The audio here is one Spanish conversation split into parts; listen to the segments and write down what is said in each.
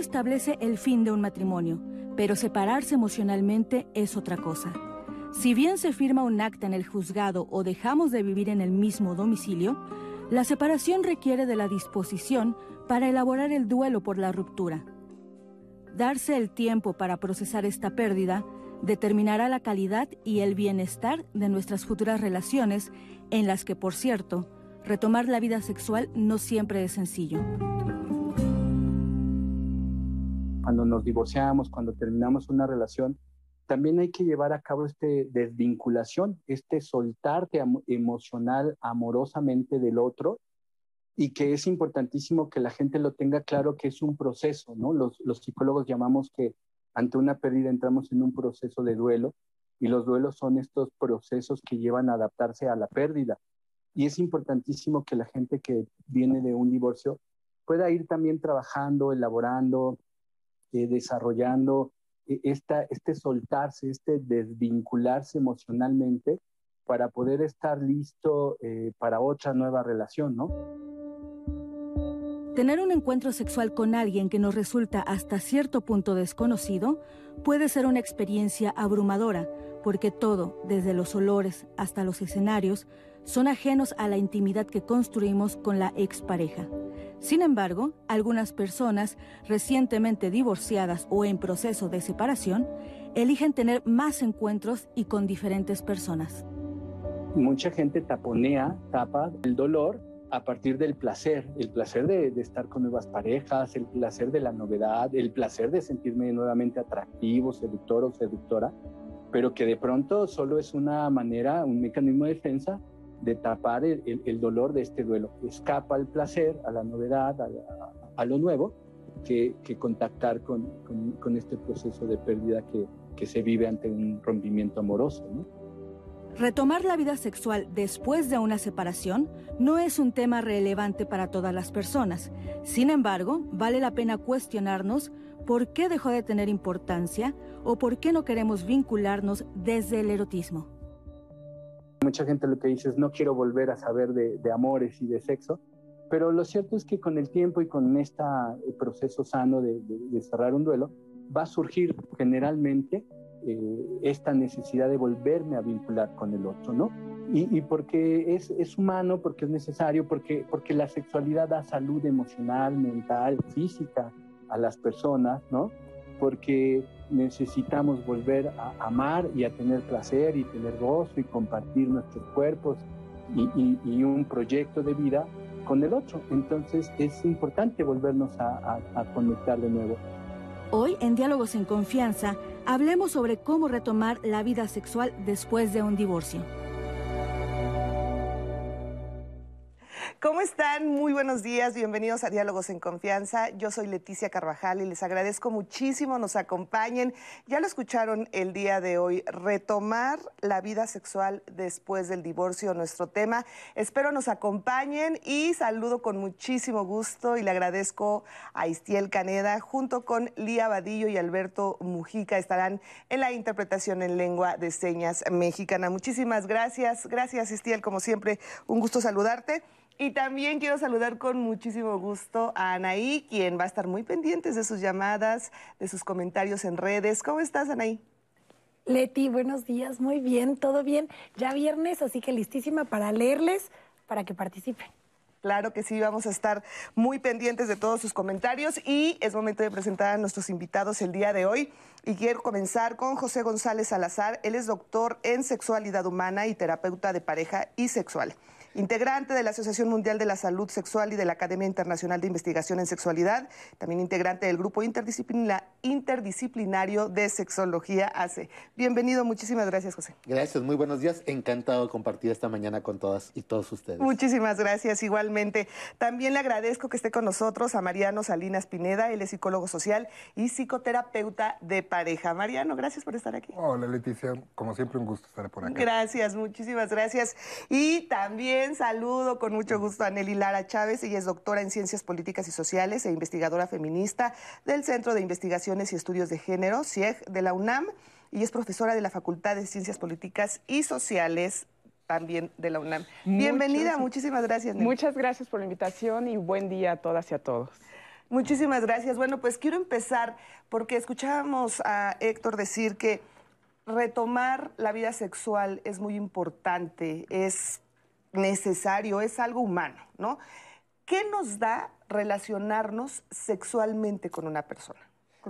establece el fin de un matrimonio, pero separarse emocionalmente es otra cosa. Si bien se firma un acta en el juzgado o dejamos de vivir en el mismo domicilio, la separación requiere de la disposición para elaborar el duelo por la ruptura. Darse el tiempo para procesar esta pérdida determinará la calidad y el bienestar de nuestras futuras relaciones, en las que, por cierto, retomar la vida sexual no siempre es sencillo. Cuando nos divorciamos, cuando terminamos una relación, también hay que llevar a cabo este desvinculación, este soltarte emocional, amorosamente del otro, y que es importantísimo que la gente lo tenga claro que es un proceso, ¿no? Los, los psicólogos llamamos que ante una pérdida entramos en un proceso de duelo y los duelos son estos procesos que llevan a adaptarse a la pérdida. Y es importantísimo que la gente que viene de un divorcio pueda ir también trabajando, elaborando, eh, desarrollando eh, este soltarse, este desvincularse emocionalmente para poder estar listo eh, para otra nueva relación, ¿no? Tener un encuentro sexual con alguien que nos resulta hasta cierto punto desconocido puede ser una experiencia abrumadora, porque todo, desde los olores hasta los escenarios, son ajenos a la intimidad que construimos con la expareja. Sin embargo, algunas personas recientemente divorciadas o en proceso de separación eligen tener más encuentros y con diferentes personas. Mucha gente taponea, tapa el dolor a partir del placer, el placer de, estar con nuevas parejas, el placer de la novedad, el placer de sentirme nuevamente atractivo, seductor o seductora, pero que de pronto solo es una manera, un mecanismo de defensa de tapar el, dolor de este duelo. Escapa al placer, a la novedad, a, lo nuevo, que, contactar con, este proceso de pérdida que, que se vive ante un rompimiento amoroso. ¿no? Retomar la vida sexual después de una separación no es un tema relevante para todas las personas. Sin embargo, vale la pena cuestionarnos por qué dejó de tener importancia o por qué no queremos vincularnos desde el erotismo. Mucha gente lo que dice es no quiero volver a saber de, amores y de sexo, pero lo cierto es que con el tiempo y con este proceso sano de cerrar un duelo, va a surgir generalmente eh, esta necesidad de volverme a vincular con el otro, ¿no? Y, porque es, es, humano, porque es necesario, porque, porque la sexualidad da salud emocional, mental, física a las personas, ¿no? Porque necesitamos volver a amar y a tener placer y tener gozo y compartir nuestros cuerpos y, y, un proyecto de vida con el otro. Entonces es importante volvernos a, a conectar de nuevo. Hoy en Diálogos en Confianza hablemos sobre cómo retomar la vida sexual después de un divorcio. ¿Cómo están? Muy buenos días, bienvenidos a Diálogos en Confianza. Yo soy Leticia Carvajal y les agradezco muchísimo nos acompañen. Ya lo escucharon el día de hoy, retomar la vida sexual después del divorcio, nuestro tema. Espero nos acompañen y saludo con muchísimo gusto y le agradezco a Istiel Caneda junto con Lía Vadillo y Alberto Mujica estarán en la interpretación en lengua de señas mexicana. Muchísimas gracias. Gracias Istiel, como siempre, un gusto saludarte. Y también quiero saludar con muchísimo gusto a Anaí, quien va a estar muy pendiente de sus llamadas, de sus comentarios en redes. ¿Cómo estás, Anaí? Leti, buenos días, muy bien, todo bien. Ya viernes, así que listísima para leerles, para que participen. Claro que sí, vamos a estar muy pendientes de todos sus comentarios y es momento de presentar a nuestros invitados el día de hoy. Y quiero comenzar con José González Salazar. Él es doctor en sexualidad humana y terapeuta de pareja y sexual integrante de la Asociación Mundial de la Salud Sexual y de la Academia Internacional de Investigación en Sexualidad, también integrante del Grupo Interdisciplinario de Sexología ACE. Bienvenido, muchísimas gracias, José. Gracias, muy buenos días. Encantado de compartir esta mañana con todas y todos ustedes. Muchísimas gracias, igualmente. También le agradezco que esté con nosotros a Mariano Salinas Pineda, él es psicólogo social y psicoterapeuta de pareja. Mariano, gracias por estar aquí. Hola, Leticia. Como siempre, un gusto estar por acá. Gracias, muchísimas gracias. Y también saludo con mucho gusto a Nelly Lara Chávez. Ella es doctora en Ciencias Políticas y Sociales e investigadora feminista del Centro de Investigaciones y Estudios de Género, CIEG, de la UNAM, y es profesora de la Facultad de Ciencias Políticas y Sociales también de la UNAM. Bienvenida, muchísimas gracias. Muchas gracias por la invitación y buen día a todas y a todos. Muchísimas gracias. Bueno, pues quiero empezar porque escuchábamos a Héctor decir que retomar la vida sexual es muy importante, es necesario, es algo humano, ¿no? ¿Qué nos da relacionarnos sexualmente con una persona?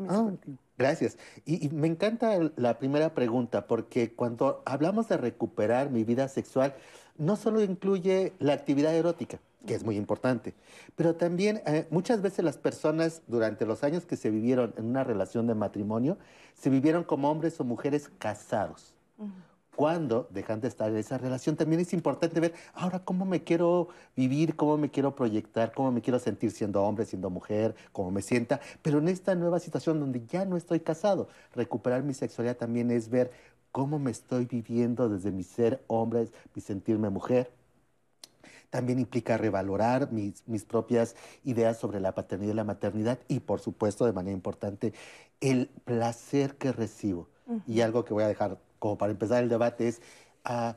Ah, gracias. Y, y, me encanta la primera pregunta, porque cuando hablamos de recuperar mi vida sexual, no solo incluye la actividad erótica, que es muy importante, pero también eh, muchas veces las personas durante los años que se vivieron en una relación de matrimonio, se vivieron como hombres o mujeres casados. Cuando dejan de estar en esa relación, también es importante ver ahora cómo me quiero vivir, cómo me quiero proyectar, cómo me quiero sentir siendo hombre, siendo mujer, cómo me sienta, pero en esta nueva situación donde ya no estoy casado, recuperar mi sexualidad también es ver cómo me estoy viviendo desde mi ser hombre, mi sentirme mujer. También implica revalorar mis, mis propias ideas sobre la paternidad y la maternidad y, por supuesto, de manera importante, el placer que recibo. Uh -huh. Y algo que voy a dejar como para empezar el debate es uh,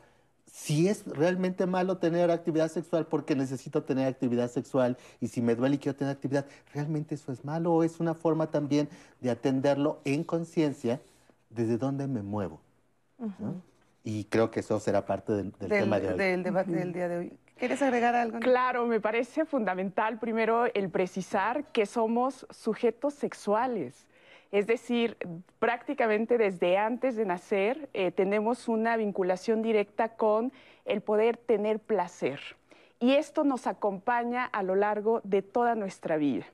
si es realmente malo tener actividad sexual porque necesito tener actividad sexual y si me duele y quiero tener actividad, ¿realmente eso es malo o es una forma también de atenderlo en conciencia desde dónde me muevo? Uh -huh. ¿no? Y creo que eso será parte del, del, del tema de hoy. Del debate uh -huh. del día de hoy. ¿Quieres agregar algo? Claro, me parece fundamental primero el precisar que somos sujetos sexuales. Es decir, prácticamente desde antes de nacer eh, tenemos una vinculación directa con el poder tener placer. Y esto nos acompaña a lo largo de toda nuestra vida.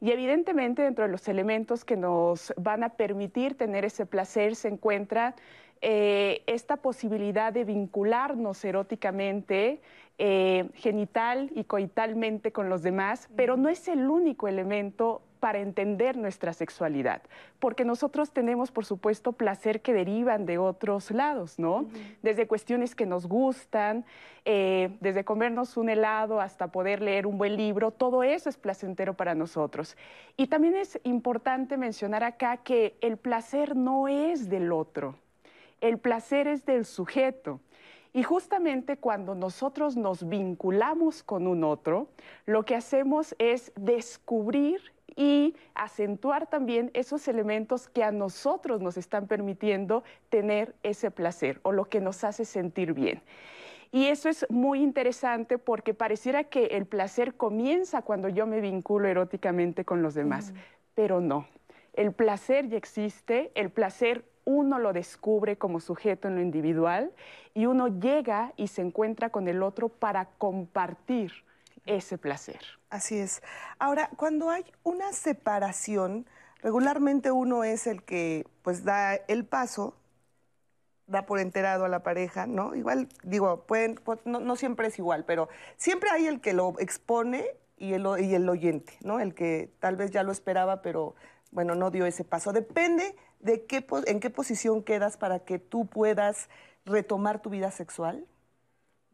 Y evidentemente dentro de los elementos que nos van a permitir tener ese placer se encuentra eh, esta posibilidad de vincularnos eróticamente, eh, genital y coitalmente con los demás, pero no es el único elemento para entender nuestra sexualidad, porque nosotros tenemos, por supuesto, placer que derivan de otros lados, ¿no? Uh -huh. Desde cuestiones que nos gustan, eh, desde comernos un helado hasta poder leer un buen libro, todo eso es placentero para nosotros. Y también es importante mencionar acá que el placer no es del otro, el placer es del sujeto. Y justamente cuando nosotros nos vinculamos con un otro, lo que hacemos es descubrir y acentuar también esos elementos que a nosotros nos están permitiendo tener ese placer o lo que nos hace sentir bien. Y eso es muy interesante porque pareciera que el placer comienza cuando yo me vinculo eróticamente con los demás, mm. pero no. El placer ya existe, el placer uno lo descubre como sujeto en lo individual y uno llega y se encuentra con el otro para compartir ese placer. Así es. Ahora, cuando hay una separación, regularmente uno es el que pues da el paso, da por enterado a la pareja, ¿no? Igual, digo, pueden, no, no siempre es igual, pero siempre hay el que lo expone y el, y el oyente, ¿no? El que tal vez ya lo esperaba, pero bueno, no dio ese paso. Depende de qué, en qué posición quedas para que tú puedas retomar tu vida sexual.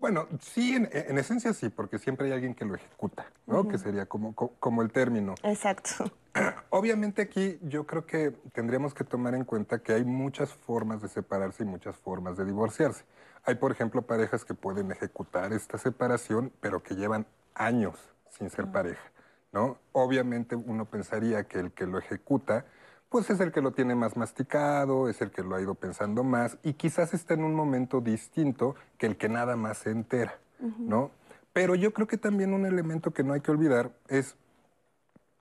Bueno, sí, en, en, esencia sí, porque siempre hay alguien que lo ejecuta, ¿no? Uh -huh. Que sería como, como el término. Exacto. Obviamente aquí yo creo que tendríamos que tomar en cuenta que hay muchas formas de separarse y muchas formas de divorciarse. Hay, por ejemplo, parejas que pueden ejecutar esta separación, pero que llevan años sin ser uh -huh. pareja, ¿no? Obviamente uno pensaría que el que lo ejecuta pues es el que lo tiene más masticado, es el que lo ha ido pensando más y quizás está en un momento distinto que el que nada más se entera, uh -huh. ¿no? Pero yo creo que también un elemento que no hay que olvidar es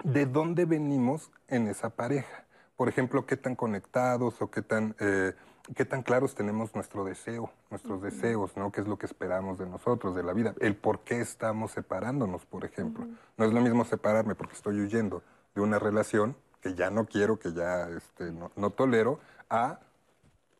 de dónde venimos en esa pareja. Por ejemplo, qué tan conectados o qué tan, eh, qué tan claros tenemos nuestro deseo, nuestros uh -huh. deseos, ¿no? ¿Qué es lo que esperamos de nosotros, de la vida? El por qué estamos separándonos, por ejemplo. Uh -huh. No es lo mismo separarme porque estoy huyendo de una relación que ya no quiero, que ya este, no, no, tolero, a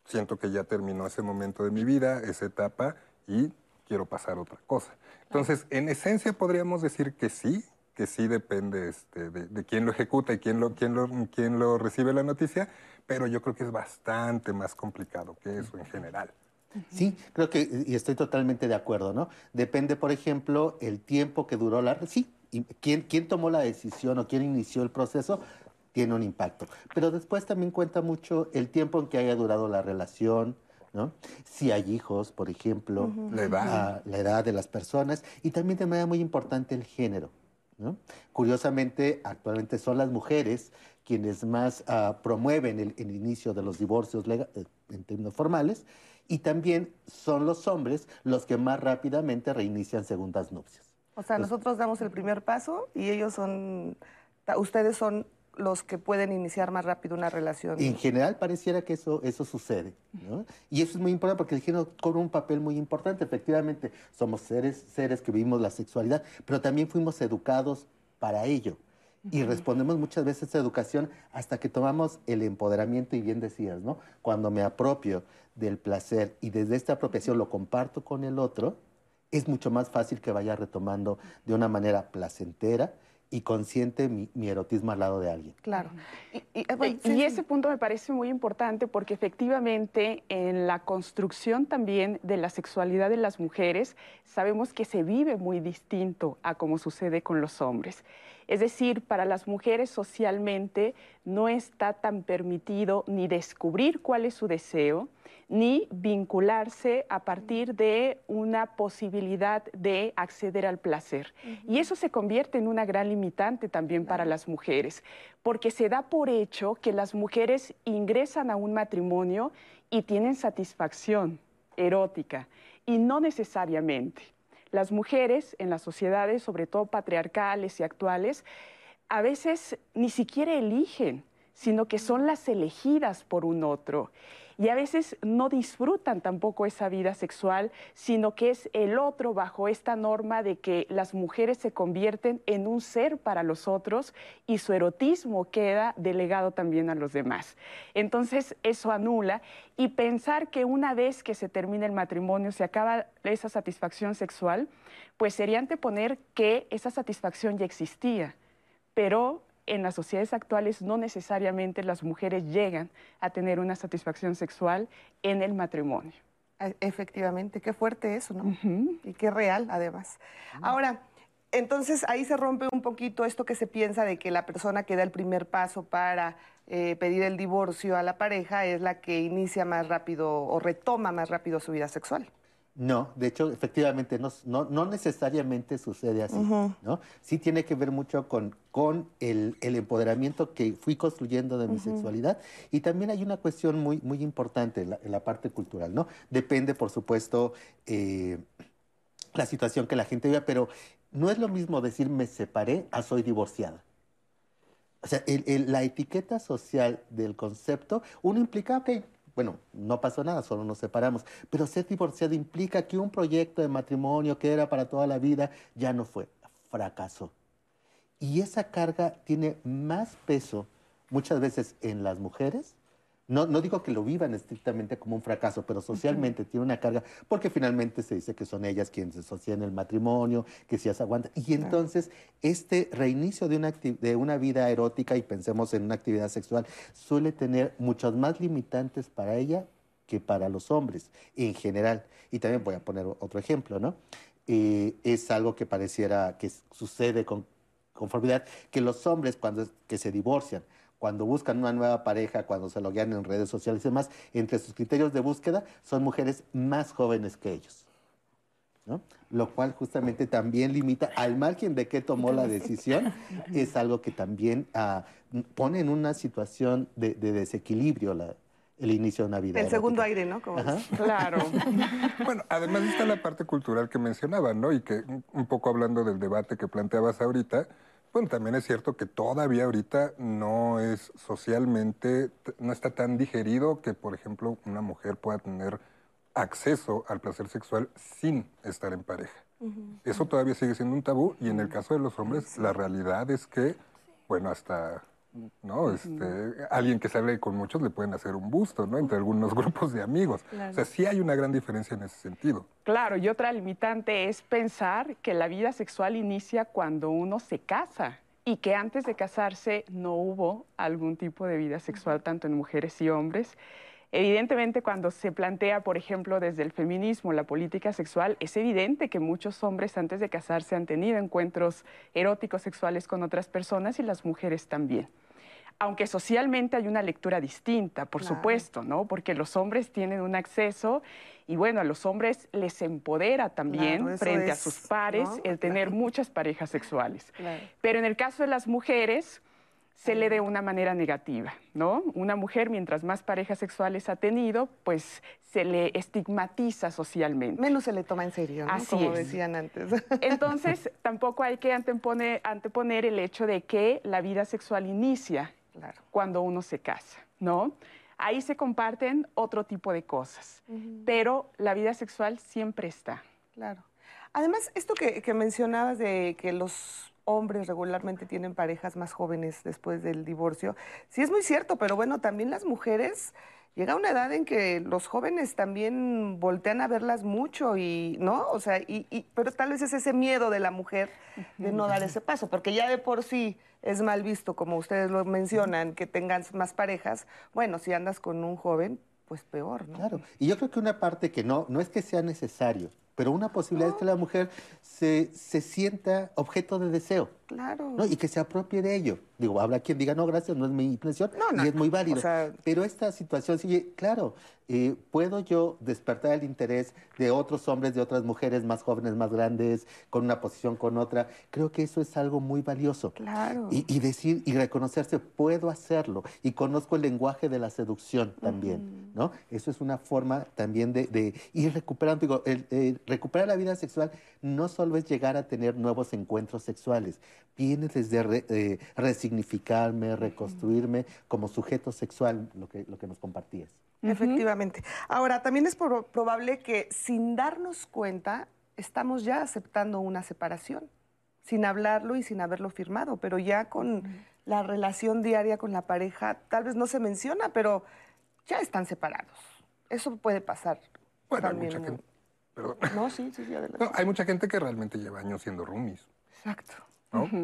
siento que ya terminó ese momento de mi vida, esa etapa, y quiero pasar otra cosa. Entonces, en esencia podríamos decir que sí, que sí depende este, de, quién lo ejecuta y quién lo, quién, lo, quién lo recibe la noticia, pero yo creo que es bastante más complicado que eso en general. Sí, creo que, y estoy totalmente de acuerdo, ¿no? Depende, por ejemplo, el tiempo que duró la... Sí, ¿quién, quién tomó la decisión o quién inició el proceso? Tiene un impacto. Pero después también cuenta mucho el tiempo en que haya durado la relación, ¿no? Si hay hijos, por ejemplo, uh -huh. la, edad. La edad de las personas y también de manera muy importante el género. Curiosamente, actualmente son las mujeres quienes más ah, promueven el, inicio de los divorcios eh, en términos formales y también son los hombres los que más rápidamente reinician segundas nupcias. O sea, nosotros damos el primer paso y ellos son, ustedes son los que pueden iniciar más rápido una relación. En general pareciera que eso, eso sucede, ¿no? Y eso es muy importante porque el género cobra un papel muy importante. Efectivamente, somos seres, seres que vivimos la sexualidad, pero también fuimos educados para ello. Y respondemos muchas veces a esa educación hasta que tomamos el empoderamiento, y bien decías, ¿no? Cuando me apropio del placer y desde esta apropiación lo comparto con el otro, es mucho más fácil que vaya retomando de una manera placentera y consciente mi, erotismo al lado de alguien. Claro. Y, y, ese punto me parece muy importante porque efectivamente en la construcción también de la sexualidad de las mujeres sabemos que se vive muy distinto a como sucede con los hombres. Es decir, para las mujeres socialmente no está tan permitido ni descubrir cuál es su deseo, ni vincularse a partir de una posibilidad de acceder al placer. Y eso se convierte en una gran limitante también para las mujeres, porque se da por hecho que las mujeres ingresan a un matrimonio y tienen satisfacción erótica, y no necesariamente. Las mujeres en las sociedades, sobre todo patriarcales y actuales, a veces ni siquiera eligen, sino que son las elegidas por un otro y a veces no disfrutan tampoco esa vida sexual, sino que es el otro bajo esta norma de que las mujeres se convierten en un ser para los otros y su erotismo queda delegado también a los demás. Entonces eso anula y pensar que una vez que se termina el matrimonio se acaba esa satisfacción sexual, pues sería anteponer que esa satisfacción ya existía, pero en las sociedades actuales no necesariamente las mujeres llegan a tener una satisfacción sexual en el matrimonio. E, efectivamente, qué fuerte eso, ¿no? Y qué real, además. Ahora, entonces ahí se rompe un poquito esto que se piensa de que la persona que da el primer paso para eh, pedir el divorcio a la pareja es la que inicia más rápido o retoma más rápido su vida sexual. No, de hecho, efectivamente, no, no, necesariamente sucede así, ¿no? Sí tiene que ver mucho con, con el, empoderamiento que fui construyendo de mi sexualidad y también hay una cuestión muy, muy importante en la, parte cultural, ¿no? Depende, por supuesto, eh, la situación que la gente viva, pero no es lo mismo decir me separé a soy divorciada. O sea, la etiqueta social del concepto, uno implica, ok, bueno, no pasó nada, solo nos separamos. Pero ser divorciado implica que un proyecto de matrimonio que era para toda la vida ya no fue, fracasó. Y esa carga tiene más peso muchas veces en las mujeres no, digo que lo vivan estrictamente como un fracaso, pero socialmente tiene una carga, porque finalmente se dice que son ellas quienes se asocian el matrimonio, que si se aguantan. Y entonces, este reinicio de una, de una vida erótica, y pensemos en una actividad sexual, suele tener muchos más limitantes para ella que para los hombres en general. Y también voy a poner otro ejemplo, ¿no? Eh, es algo que pareciera que sucede con conformidad, que los hombres cuando que se divorcian, cuando buscan una nueva pareja, cuando se loguean en redes sociales y demás, entre sus criterios de búsqueda son mujeres más jóvenes que ellos. ¿no? Lo cual justamente también limita al margen de qué tomó la decisión, es algo que también ah, pone en una situación de, desequilibrio el inicio de una vida. El segundo aire, ¿no? Claro. bueno, además está la parte cultural que mencionaba, ¿no? Y que un poco hablando del debate que planteabas ahorita, bueno, también es cierto que todavía ahorita no es socialmente, no está tan digerido que, por ejemplo, una mujer pueda tener acceso al placer sexual sin estar en pareja. Eso todavía sigue siendo un tabú y en el caso de los hombres la realidad es que, bueno, hasta ¿no? Este, alguien que sale con muchos le pueden hacer un busto, ¿no? Entre algunos grupos de amigos. O sea, sí hay una gran diferencia en ese sentido. Claro, y otra limitante es pensar que la vida sexual inicia cuando uno se casa y que antes de casarse no hubo algún tipo de vida sexual tanto en mujeres y hombres. Evidentemente, cuando se plantea, por ejemplo, desde el feminismo la política sexual, es evidente que muchos hombres antes de casarse han tenido encuentros eróticos sexuales con otras personas y las mujeres también. Aunque socialmente hay una lectura distinta, por supuesto, ¿no? Porque los hombres tienen un acceso y bueno, a los hombres les empodera también frente a sus pares el tener muchas parejas sexuales. Pero en el caso de las mujeres, se le de una manera negativa, ¿no? Una mujer, mientras más parejas sexuales ha tenido, pues se le estigmatiza socialmente. Menos se le toma en serio, ¿no? Como decían antes. Entonces, tampoco hay que anteponer, anteponer el hecho de que la vida sexual inicia cuando uno se casa, ¿no? Ahí se comparten otro tipo de cosas, pero la vida sexual siempre está. Claro. Además, esto que, que mencionabas de que los hombres regularmente tienen parejas más jóvenes después del divorcio. Sí es muy cierto, pero bueno, también las mujeres llega una edad en que los jóvenes también voltean a verlas mucho y, ¿no? O sea, y, pero tal vez es ese miedo de la mujer de no dar ese paso, porque ya de por sí es mal visto, como ustedes lo mencionan, que tengan más parejas. Bueno, si andas con un joven, pues peor, ¿no? Claro, y yo creo que una parte que no, no es que sea necesario, pero una posibilidad es que la mujer se, se sienta objeto de deseo. Claro. ¿no? Y que se apropie de ello. Digo, habrá quien diga, no, gracias, no es mi impresión, y es muy válido. Pero esta situación sigue, claro, eh, puedo yo despertar el interés de otros hombres, de otras mujeres más jóvenes, más grandes, con una posición, con otra. Creo que eso es algo muy valioso. Claro. Y, decir y reconocerse, puedo hacerlo. Y conozco el lenguaje de la seducción también, ¿no? Eso es una forma también de, ir recuperando. Digo, el, recuperar la vida sexual no solo es llegar a tener nuevos encuentros sexuales, viene desde eh, resignificarme, reconstruirme como sujeto sexual, lo que, lo que nos compartías. Efectivamente. Ahora, también es probable que sin darnos cuenta estamos ya aceptando una separación, sin hablarlo y sin haberlo firmado, pero ya con la relación diaria con la pareja, tal vez no se menciona, pero ya están separados. Eso puede pasar. Bueno, hay mucha gente. No, sí, sí, sí, hay mucha gente que realmente lleva años siendo roomies. Exacto.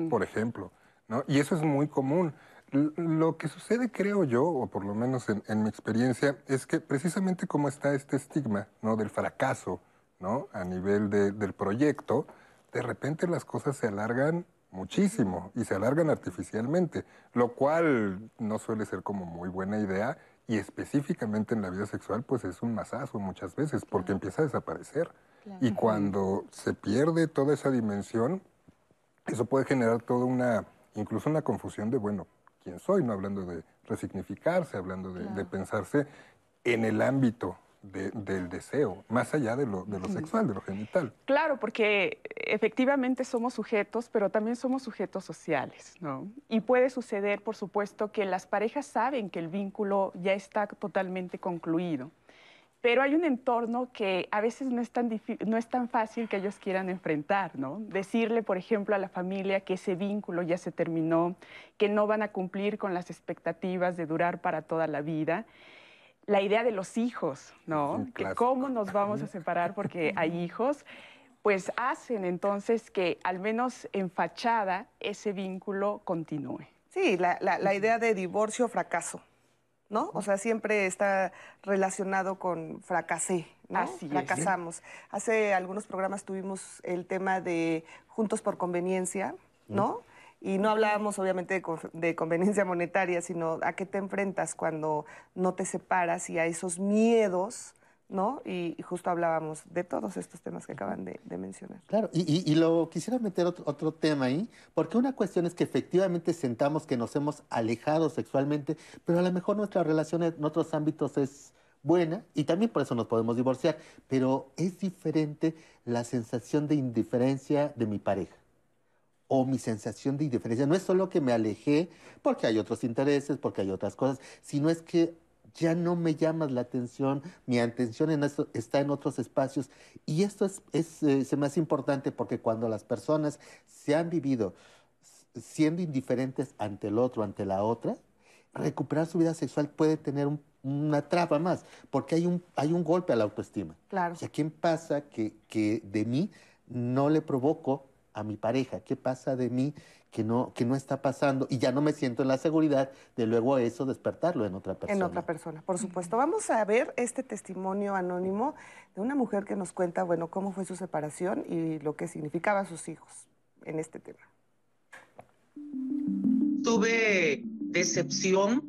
Por ejemplo, ¿no? Y eso es muy común. Lo que sucede, creo yo, o por lo menos en, mi experiencia, es que precisamente como está este estigma ¿no? del fracaso ¿no? a nivel del proyecto, de repente las cosas se alargan muchísimo y se alargan artificialmente, lo cual no suele ser como muy buena idea y específicamente en la vida sexual pues es un masazo muchas veces porque empieza a desaparecer. Y cuando se pierde toda esa dimensión, eso puede generar toda una, incluso una confusión de, bueno, ¿quién soy? No hablando de resignificarse, hablando de, pensarse en el ámbito del deseo, más allá de lo, de lo sexual, de lo genital. Claro, porque efectivamente somos sujetos, pero también somos sujetos sociales, ¿no? Y puede suceder, por supuesto, que las parejas saben que el vínculo ya está totalmente concluido pero hay un entorno que a veces no es, tan no es tan fácil que ellos quieran enfrentar, ¿no? Decirle, por ejemplo, a la familia que ese vínculo ya se terminó, que no van a cumplir con las expectativas de durar para toda la vida. La idea de los hijos, ¿no? Que cómo nos vamos a separar porque hay hijos, pues hacen entonces que al menos en fachada ese vínculo continúe. Sí, la, la idea de divorcio, fracaso. ¿No? O sea, siempre está relacionado con fracasé, ¿no? Así Fracasamos. Hace algunos programas tuvimos el tema de juntos por conveniencia, ¿no? Y no hablábamos obviamente de, conveniencia monetaria, sino a qué te enfrentas cuando no te separas y a esos miedos ¿no? Y, justo hablábamos de todos estos temas que acaban de, mencionar. Claro, y, lo quisiera meter otro, tema ahí, porque una cuestión es que efectivamente sentamos que nos hemos alejado sexualmente, pero a lo mejor nuestra relación en otros ámbitos es buena y también por eso nos podemos divorciar, pero es diferente la sensación de indiferencia de mi pareja o mi sensación de indiferencia. No es solo que me alejé porque hay otros intereses, porque hay otras cosas, sino es que ya no me llamas la atención, mi atención en esto está en otros espacios. Y esto es, es eh, se me hace importante porque cuando las personas se han vivido siendo indiferentes ante el otro, ante la otra, recuperar su vida sexual puede tener una traba más, porque hay un, hay un golpe a la autoestima. Claro. ¿a quién pasa que, que de mí no le provoco a mi pareja? ¿Qué pasa de mí que no, que no está pasando y ya no me siento en la seguridad de luego eso despertarlo en otra persona. En otra persona, por supuesto. Vamos a ver este testimonio anónimo de una mujer que nos cuenta, bueno, cómo fue su separación y lo que significaba sus hijos en este tema. Tuve decepción,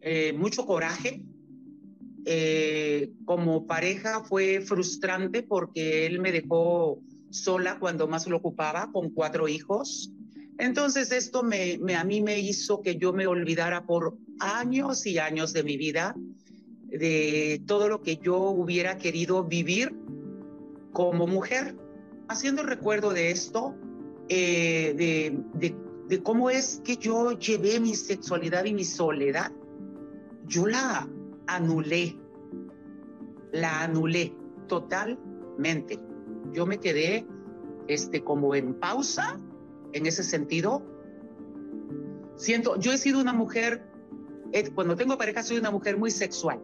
eh, mucho coraje. Eh, como pareja fue frustrante porque él me dejó sola cuando más lo ocupaba, con cuatro hijos. Entonces esto me, a mí me hizo que yo me olvidara por años y años de mi vida de todo lo que yo hubiera querido vivir como mujer. Haciendo recuerdo de esto, eh, de, de cómo es que yo llevé mi sexualidad y mi soledad, yo la anulé, la anulé totalmente. Yo me quedé este, como en pausa en ese sentido. Siento, yo he sido una mujer, eh, cuando tengo pareja soy una mujer muy sexual,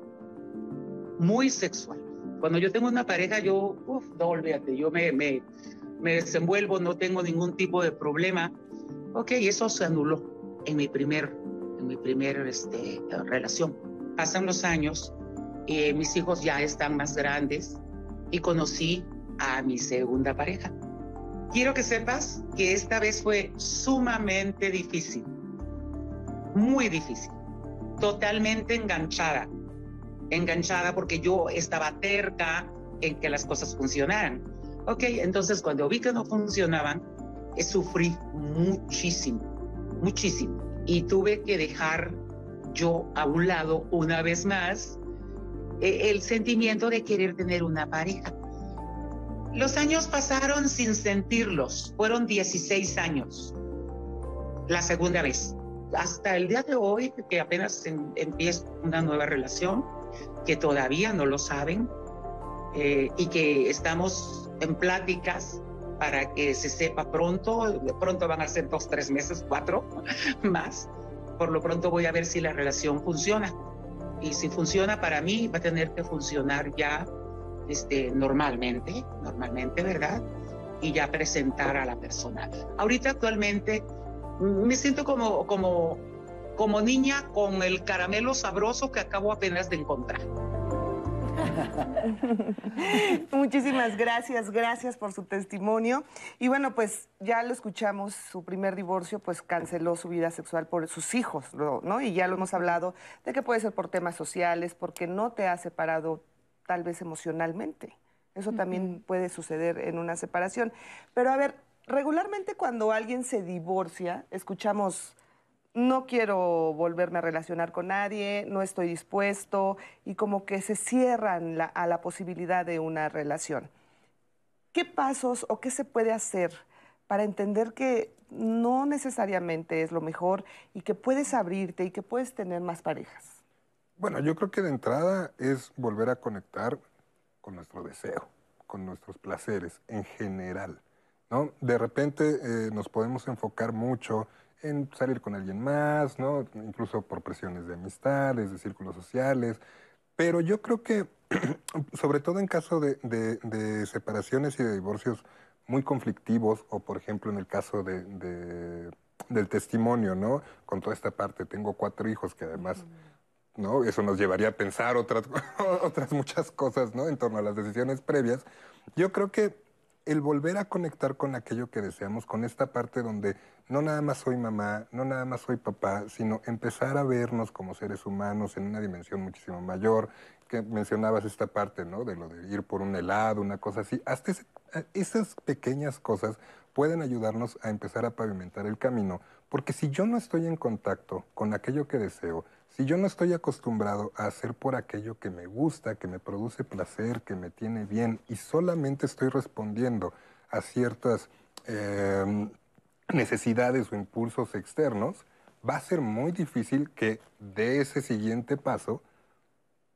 muy sexual. Cuando yo tengo una pareja, yo, uff, no olvídate, yo me, me, me desenvuelvo, no tengo ningún tipo de problema. Ok, eso se anuló en mi primer, en mi primer este, relación. Pasan los años, eh, mis hijos ya están más grandes y conocí a mi segunda pareja. Quiero que sepas que esta vez fue sumamente difícil, muy difícil, totalmente enganchada, enganchada porque yo estaba terca en que las cosas funcionaran. Ok, entonces cuando vi que no funcionaban, eh, sufrí muchísimo, muchísimo. Y tuve que dejar yo a un lado una vez más eh, el sentimiento de querer tener una pareja. Los años pasaron sin sentirlos, fueron 16 años, la segunda vez. Hasta el día de hoy, que apenas empieza una nueva relación, que todavía no lo saben, eh, y que estamos en pláticas para que se sepa pronto, pronto van a ser dos, tres meses, cuatro más. Por lo pronto voy a ver si la relación funciona. Y si funciona para mí, va a tener que funcionar ya este, normalmente, normalmente, ¿verdad? Y ya presentar a la persona. Ahorita actualmente me siento como, como, como niña con el caramelo sabroso que acabo apenas de encontrar. Muchísimas gracias, gracias por su testimonio. Y bueno, pues ya lo escuchamos, su primer divorcio pues canceló su vida sexual por sus hijos, ¿no? Y ya lo hemos hablado de que puede ser por temas sociales, porque no te ha separado tal vez emocionalmente. Eso también puede suceder en una separación. Pero a ver, regularmente cuando alguien se divorcia, escuchamos, no quiero volverme a relacionar con nadie, no estoy dispuesto, y como que se cierran a la posibilidad de una relación. ¿Qué pasos o qué se puede hacer para entender que no necesariamente es lo mejor y que puedes abrirte y que puedes tener más parejas? Bueno, yo creo que de entrada es volver a conectar con nuestro deseo, con nuestros placeres en general. ¿no? De repente eh, nos podemos enfocar mucho en salir con alguien más, ¿no? incluso por presiones de amistades, de círculos sociales, pero yo creo que, sobre todo en caso de, separaciones y de divorcios muy conflictivos, o por ejemplo en el caso de, del testimonio, ¿no? Con toda esta parte, tengo cuatro hijos que además... ¿no? Eso nos llevaría a pensar otras, otras muchas cosas, ¿no? En torno a las decisiones previas. Yo creo que el volver a conectar con aquello que deseamos, con esta parte donde no nada más soy mamá, no nada más soy papá, sino empezar a vernos como seres humanos en una dimensión muchísimo mayor, que mencionabas esta parte, ¿no? De lo de ir por un helado, una cosa así. Hasta esas pequeñas cosas pueden ayudarnos a empezar a pavimentar el camino, porque si yo no estoy en contacto con aquello que deseo, si yo no estoy acostumbrado a hacer por aquello que me gusta, que me produce placer, que me tiene bien, y solamente estoy respondiendo a ciertas em, necesidades o impulsos externos, va a ser muy difícil que dé ese siguiente paso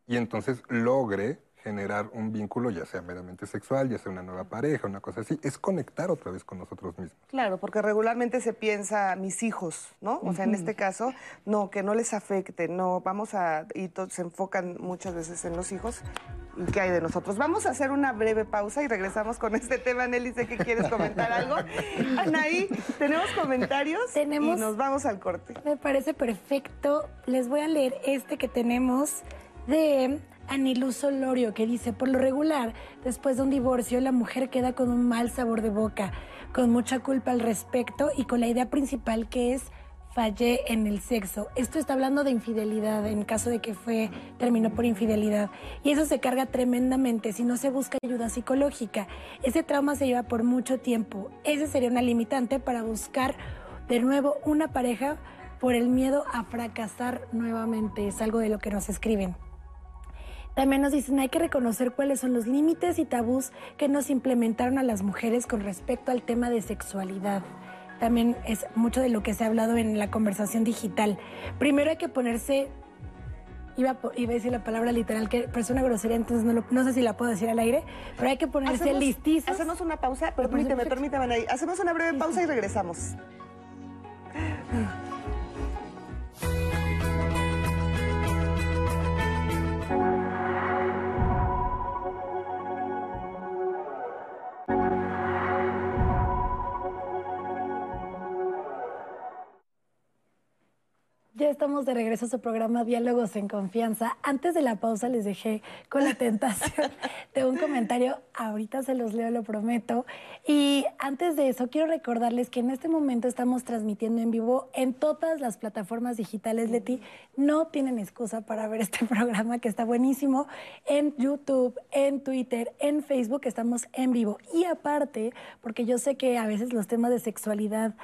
y entonces logre generar un vínculo, ya sea meramente sexual, ya sea una nueva pareja, una cosa así, es conectar otra vez con nosotros mismos. Claro, porque regularmente se piensa mis hijos, ¿no? O sea, en este caso, no, que no les afecte, no, vamos a, y se enfocan muchas veces en los hijos. ¿Y qué hay de nosotros? Vamos a hacer una breve pausa y regresamos con este tema. Nelly, sé que quieres comentar algo. Anaí, ¿tenemos comentarios? Tenemos. Y nos vamos al corte. Me parece perfecto. Les voy a leer este que tenemos de Aniluz Solorio, que dice, por lo regular, después de un divorcio, la mujer queda con un mal sabor de boca, con mucha culpa al respecto y con la idea principal que es fallé en el sexo. Esto está hablando de infidelidad, en caso de que fue, terminó por infidelidad. Y eso se carga tremendamente si no se busca ayuda psicológica. Ese trauma se lleva por mucho tiempo. Ese sería una limitante para buscar de nuevo una pareja por el miedo a fracasar nuevamente. Es algo de lo que nos escriben. También nos dicen, hay que reconocer cuáles son los límites y tabús que nos implementaron a las mujeres con respecto al tema de sexualidad también es mucho de lo que se ha hablado en la conversación digital. Primero hay que ponerse, iba, a decir la palabra literal, que persona grosería, entonces no, no, sé si la puedo decir al aire, pero hay que ponerse listizos. Hacemos una pausa, permíteme, permíteme ahí. Hacemos una breve pausa y regresamos. Ya estamos de regreso a su programa Diálogos en Confianza. Antes de la pausa les dejé con la tentación de un comentario. Ahorita se los leo, lo prometo. Y antes de eso, quiero recordarles que en este momento estamos transmitiendo en vivo en todas las plataformas digitales. Leti, no tienen excusa para ver este programa que está buenísimo. En YouTube, en Twitter, en Facebook estamos en vivo. Y aparte, porque yo sé que a veces los temas de sexualidad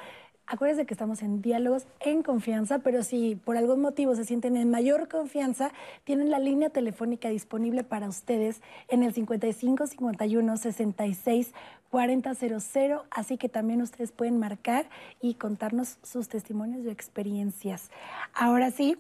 Acuérdense que estamos en diálogos en confianza, pero si por algún motivo se sienten en mayor confianza, tienen la línea telefónica disponible para ustedes en el 55 51 66 4000, así que también ustedes pueden marcar y contarnos sus testimonios y experiencias. Ahora sí,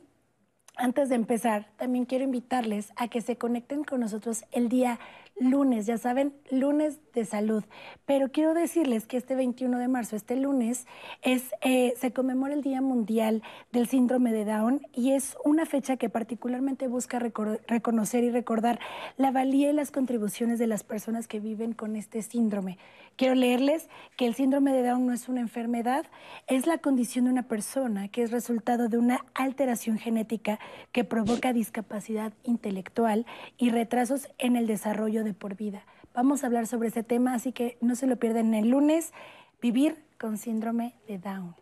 antes de empezar, también quiero invitarles a que se conecten con nosotros el día lunes, ya saben, lunes de salud. Pero quiero decirles que este 21 de marzo, este lunes, es, eh, se conmemora el Día Mundial del Síndrome de Down y es una fecha que particularmente busca reconocer y recordar la valía y las contribuciones de las personas que viven con este síndrome. Quiero leerles que el síndrome de Down no es una enfermedad, es la condición de una persona que es resultado de una alteración genética que provoca discapacidad intelectual y retrasos en el desarrollo de por vida. Vamos a hablar sobre ese tema, así que no se lo pierdan el lunes, vivir con síndrome de Down.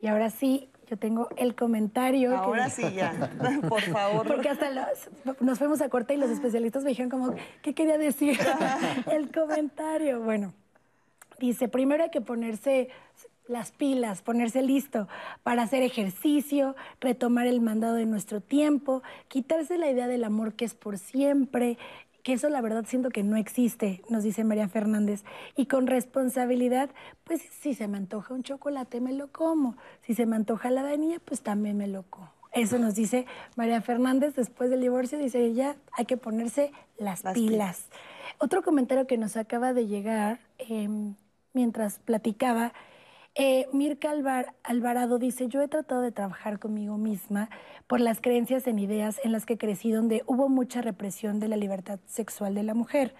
Y ahora sí, yo tengo el comentario. Ahora sí, ya, por favor. Porque hasta nos fuimos a corte y los especialistas me dijeron como, ¿qué quería decir? el comentario. Bueno, dice, primero hay que ponerse las pilas, ponerse listo para hacer ejercicio, retomar el mandado de nuestro tiempo, quitarse la idea del amor que es por siempre, que eso la verdad siento que no existe, nos dice María Fernández. Y con responsabilidad, pues si se me antoja un chocolate, me lo como. Si se me antoja la vainilla, pues también me lo como. Eso nos dice María Fernández después del divorcio, dice ella, hay que ponerse las, pilas. Otro comentario que nos acaba de llegar em, mientras platicaba eh, Mirka Alvarado dice, yo he tratado de trabajar conmigo misma por las creencias en ideas en las que crecí, donde hubo mucha represión de la libertad sexual de la mujer.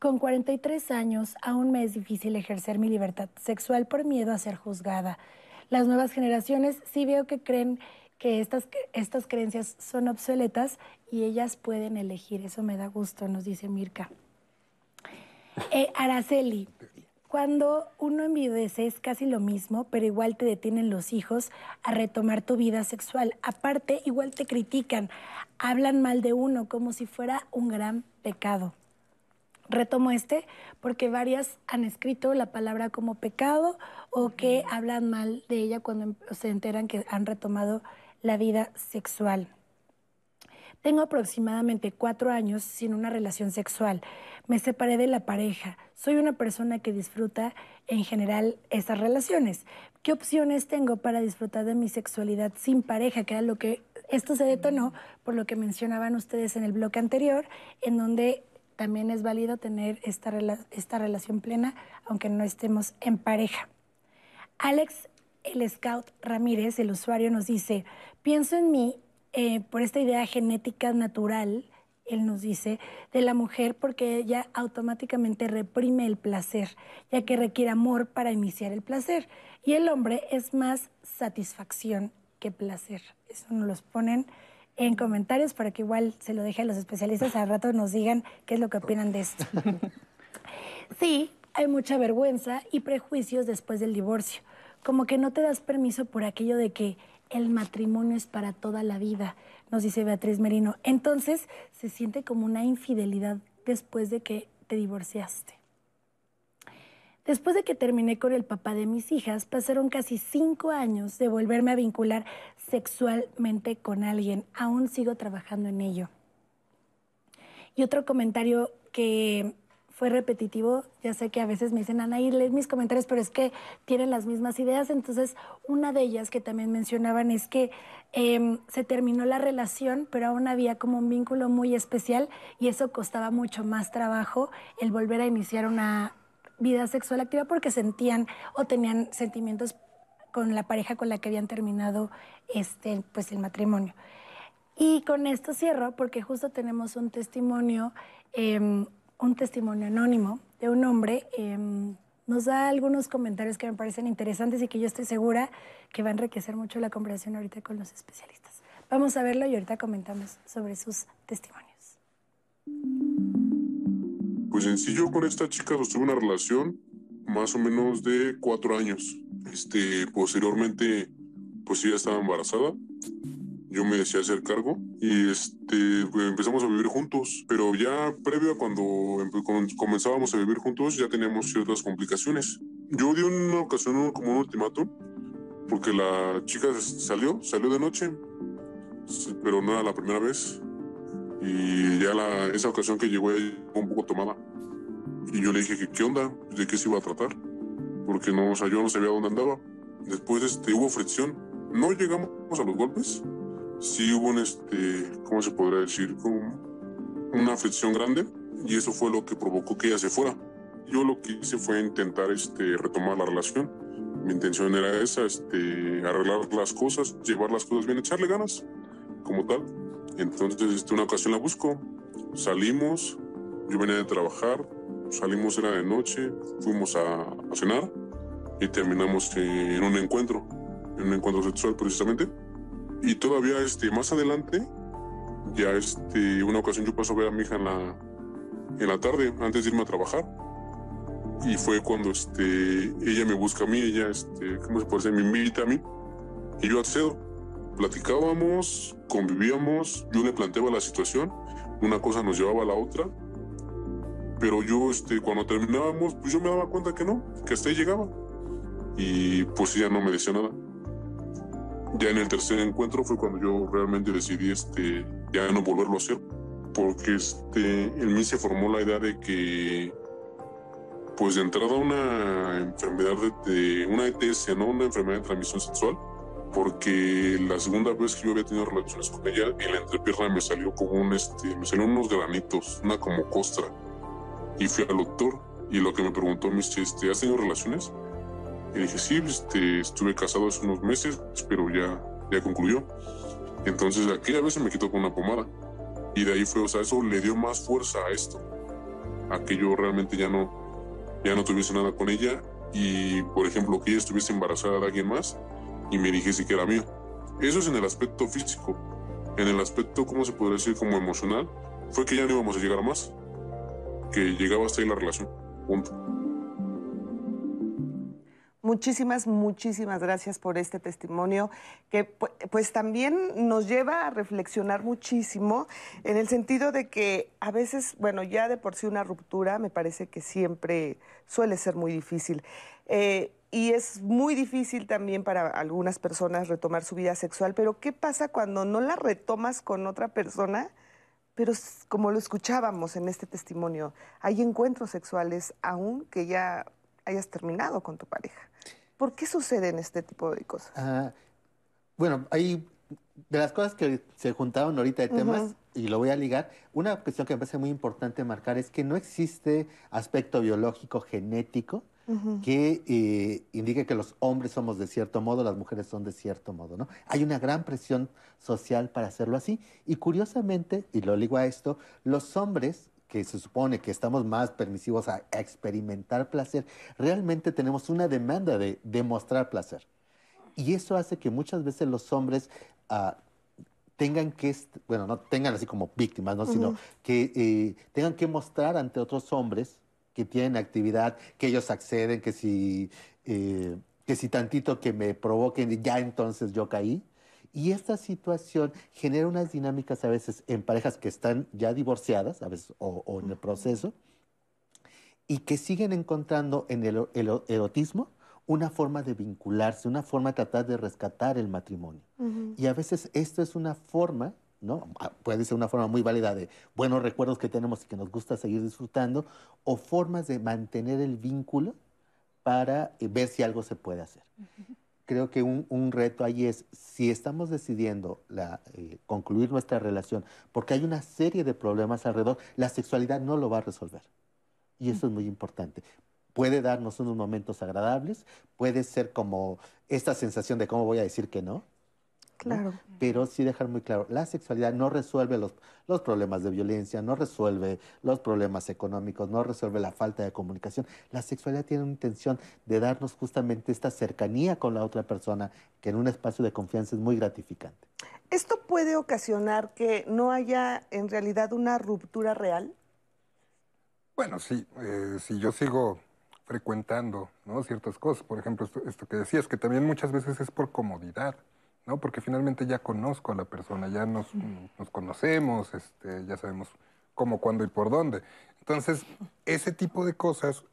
Con 43 años aún me es difícil ejercer mi libertad sexual por miedo a ser juzgada. Las nuevas generaciones sí veo que creen que estas, estas creencias son obsoletas y ellas pueden elegir. Eso me da gusto, nos dice Mirka. Eh, Araceli, cuando uno envidece es casi lo mismo, pero igual te detienen los hijos a retomar tu vida sexual. Aparte, igual te critican, hablan mal de uno como si fuera un gran pecado. Retomo este porque varias han escrito la palabra como pecado o que hablan mal de ella cuando se enteran que han retomado la vida sexual. Tengo aproximadamente cuatro años sin una relación sexual. Me separé de la pareja. Soy una persona que disfruta en general esas relaciones. ¿Qué opciones tengo para disfrutar de mi sexualidad sin pareja? Que era lo que esto se detonó por lo que mencionaban ustedes en el bloque anterior, en donde también es válido tener esta, esta relación plena, aunque no estemos en pareja. Alex, el Scout Ramírez, el usuario, nos dice, pienso en mí eh, por esta idea genética natural él nos dice, de la mujer porque ella automáticamente reprime el placer, ya que requiere amor para iniciar el placer. Y el hombre es más satisfacción que placer. Eso nos lo ponen en comentarios para que igual se lo deje a los especialistas, al rato nos digan qué es lo que opinan de esto. Sí, hay mucha vergüenza y prejuicios después del divorcio, como que no te das permiso por aquello de que el matrimonio es para toda la vida, nos dice Beatriz Merino. Entonces se siente como una infidelidad después de que te divorciaste. Después de que terminé con el papá de mis hijas, pasaron casi cinco años de volverme a vincular sexualmente con alguien. Aún sigo trabajando en ello. Y otro comentario que fue repetitivo, ya sé que a veces me dicen, Anaí, lees mis comentarios, pero es que tienen las mismas ideas. Entonces, una de ellas que también mencionaban es que em, se terminó la relación, pero aún había como un vínculo muy especial y eso costaba mucho más trabajo el volver a iniciar una vida sexual activa porque sentían o tenían sentimientos con la pareja con la que habían terminado este, pues el matrimonio. Y con esto cierro porque justo tenemos un testimonio, em, un testimonio anónimo de un hombre. Em, nos da algunos comentarios que me parecen interesantes y que yo estoy segura que va a enriquecer mucho la conversación ahorita con los especialistas. Vamos a verlo y ahorita comentamos sobre sus testimonios. Pues en sí yo con esta chica sostuve una relación más o menos de cuatro años. Este, posteriormente, pues ella estaba embarazada. Yo me decía hacer cargo y este, pues, empezamos a vivir juntos. Pero ya previo a cuando comenzábamos a vivir juntos, ya teníamos ciertas complicaciones. Yo di una ocasión como un ultimátum porque la chica salió, salió de noche, pero no era la primera vez. Y ya la, esa ocasión que llegó ella un poco tomada. Y yo le dije ¿qué onda? ¿De qué se iba a tratar? Porque no, o sea, yo no sabía dónde andaba. Después este, hubo fricción. No llegamos a los golpes. Sí hubo un, este, ¿cómo se podría decir? Como una fricción grande. Y eso fue lo que provocó que ella se fuera. Yo lo que hice fue intentar este, retomar la relación. Mi intención era esa, este, arreglar las cosas, llevar las cosas bien, echarle ganas, como tal. Entonces, este, una ocasión la busco, salimos, yo venía de trabajar, salimos era de noche, fuimos a, cenar y terminamos en un encuentro, en un encuentro sexual precisamente. Y todavía este, más adelante, ya este, una ocasión yo paso a ver a mi hija en la, en la tarde, antes de irme a trabajar. Y fue cuando este, ella me busca a mí, ella, este, ¿cómo se puede decir? Me invita a mí y yo accedo platicábamos, convivíamos, yo le planteaba la situación, una cosa nos llevaba a la otra, pero yo este, cuando terminábamos, pues yo me daba cuenta que no, que hasta ahí llegaba. Y pues ella no me decía nada. Ya en el tercer encuentro fue cuando yo realmente decidí este, ya no volverlo a hacer, porque este, en mí se formó la idea de que pues de entrada una enfermedad de, de una ETS, ¿no? Una enfermedad de transmisión sexual, porque la segunda vez que yo había tenido relaciones con ella, en la entrepierna me salió como un, este, me salieron unos granitos, una como costra. Y fui al doctor y lo que me preguntó me dice, este, ¿has tenido relaciones? Y dije, sí, este, estuve casado hace unos meses, pero ya, ya concluyó. Entonces aquella vez se me quitó con una pomada. Y de ahí fue, o sea, eso le dio más fuerza a esto. A que yo realmente ya no, ya no tuviese nada con ella. Y, por ejemplo, que ella estuviese embarazada de alguien más, y me dijese que era mío. Eso es en el aspecto físico. En el aspecto, ¿cómo se podría decir? Como emocional, fue que ya no íbamos a llegar a más. Que llegaba hasta ahí la relación. Punto. Muchísimas, muchísimas gracias por este testimonio que pues también nos lleva a reflexionar muchísimo en el sentido de que a veces, bueno, ya de por sí una ruptura me parece que siempre suele ser muy difícil. Eh, y es muy difícil también para algunas personas retomar su vida sexual, pero ¿qué pasa cuando no la retomas con otra persona? Pero como lo escuchábamos en este testimonio, hay encuentros sexuales aún que ya hayas terminado con tu pareja. ¿Por qué suceden este tipo de cosas? Ah, bueno, hay de las cosas que se juntaron ahorita de temas, y lo voy a ligar, una cuestión que me parece muy importante marcar es que no existe aspecto biológico genético que eh, indique que los hombres somos de cierto modo, las mujeres son de cierto modo, ¿no? Hay una gran presión social para hacerlo así. Y curiosamente, y lo ligo a esto, los hombres que se supone que estamos más permisivos a, experimentar placer, realmente tenemos una demanda de demostrar placer. Y eso hace que muchas veces los hombres ah, tengan que, bueno, no tengan así como víctimas, ¿no? sino que eh, tengan que mostrar ante otros hombres que tienen actividad, que ellos acceden, que si, eh, que si tantito que me provoquen, ya entonces yo caí. Y esta situación genera unas dinámicas a veces en parejas que están ya divorciadas, a veces, o, en el proceso, y que siguen encontrando en el, erotismo una forma de vincularse, una forma de tratar de rescatar el matrimonio. Y a veces esto es una forma ¿no? Ah, puede ser una forma muy válida de buenos recuerdos que tenemos y que nos gusta seguir disfrutando, o formas de mantener el vínculo para eh, ver si algo se puede hacer. Creo que un, reto ahí es, si estamos decidiendo eh, concluir nuestra relación, porque hay una serie de problemas alrededor, la sexualidad no lo va a resolver. Y eso es muy importante. Puede darnos unos momentos agradables, puede ser como esta sensación de cómo voy a decir que no, Claro. Pero sí dejar muy claro, la sexualidad no resuelve los, los problemas de violencia, no resuelve los problemas económicos, no resuelve la falta de comunicación. La sexualidad tiene una intención de darnos justamente esta cercanía con la otra persona que en un espacio de confianza es muy gratificante. ¿Esto puede ocasionar que no haya en realidad una ruptura real? Bueno, sí, eh, si yo sigo frecuentando ¿no? ciertas cosas, por ejemplo, esto, esto que decías, que también muchas veces es por comodidad. ¿No? Porque finalmente ya conozco a la persona, ya nos, conocemos, este, ya sabemos cómo, cuándo y por dónde. Entonces, ese tipo de cosas,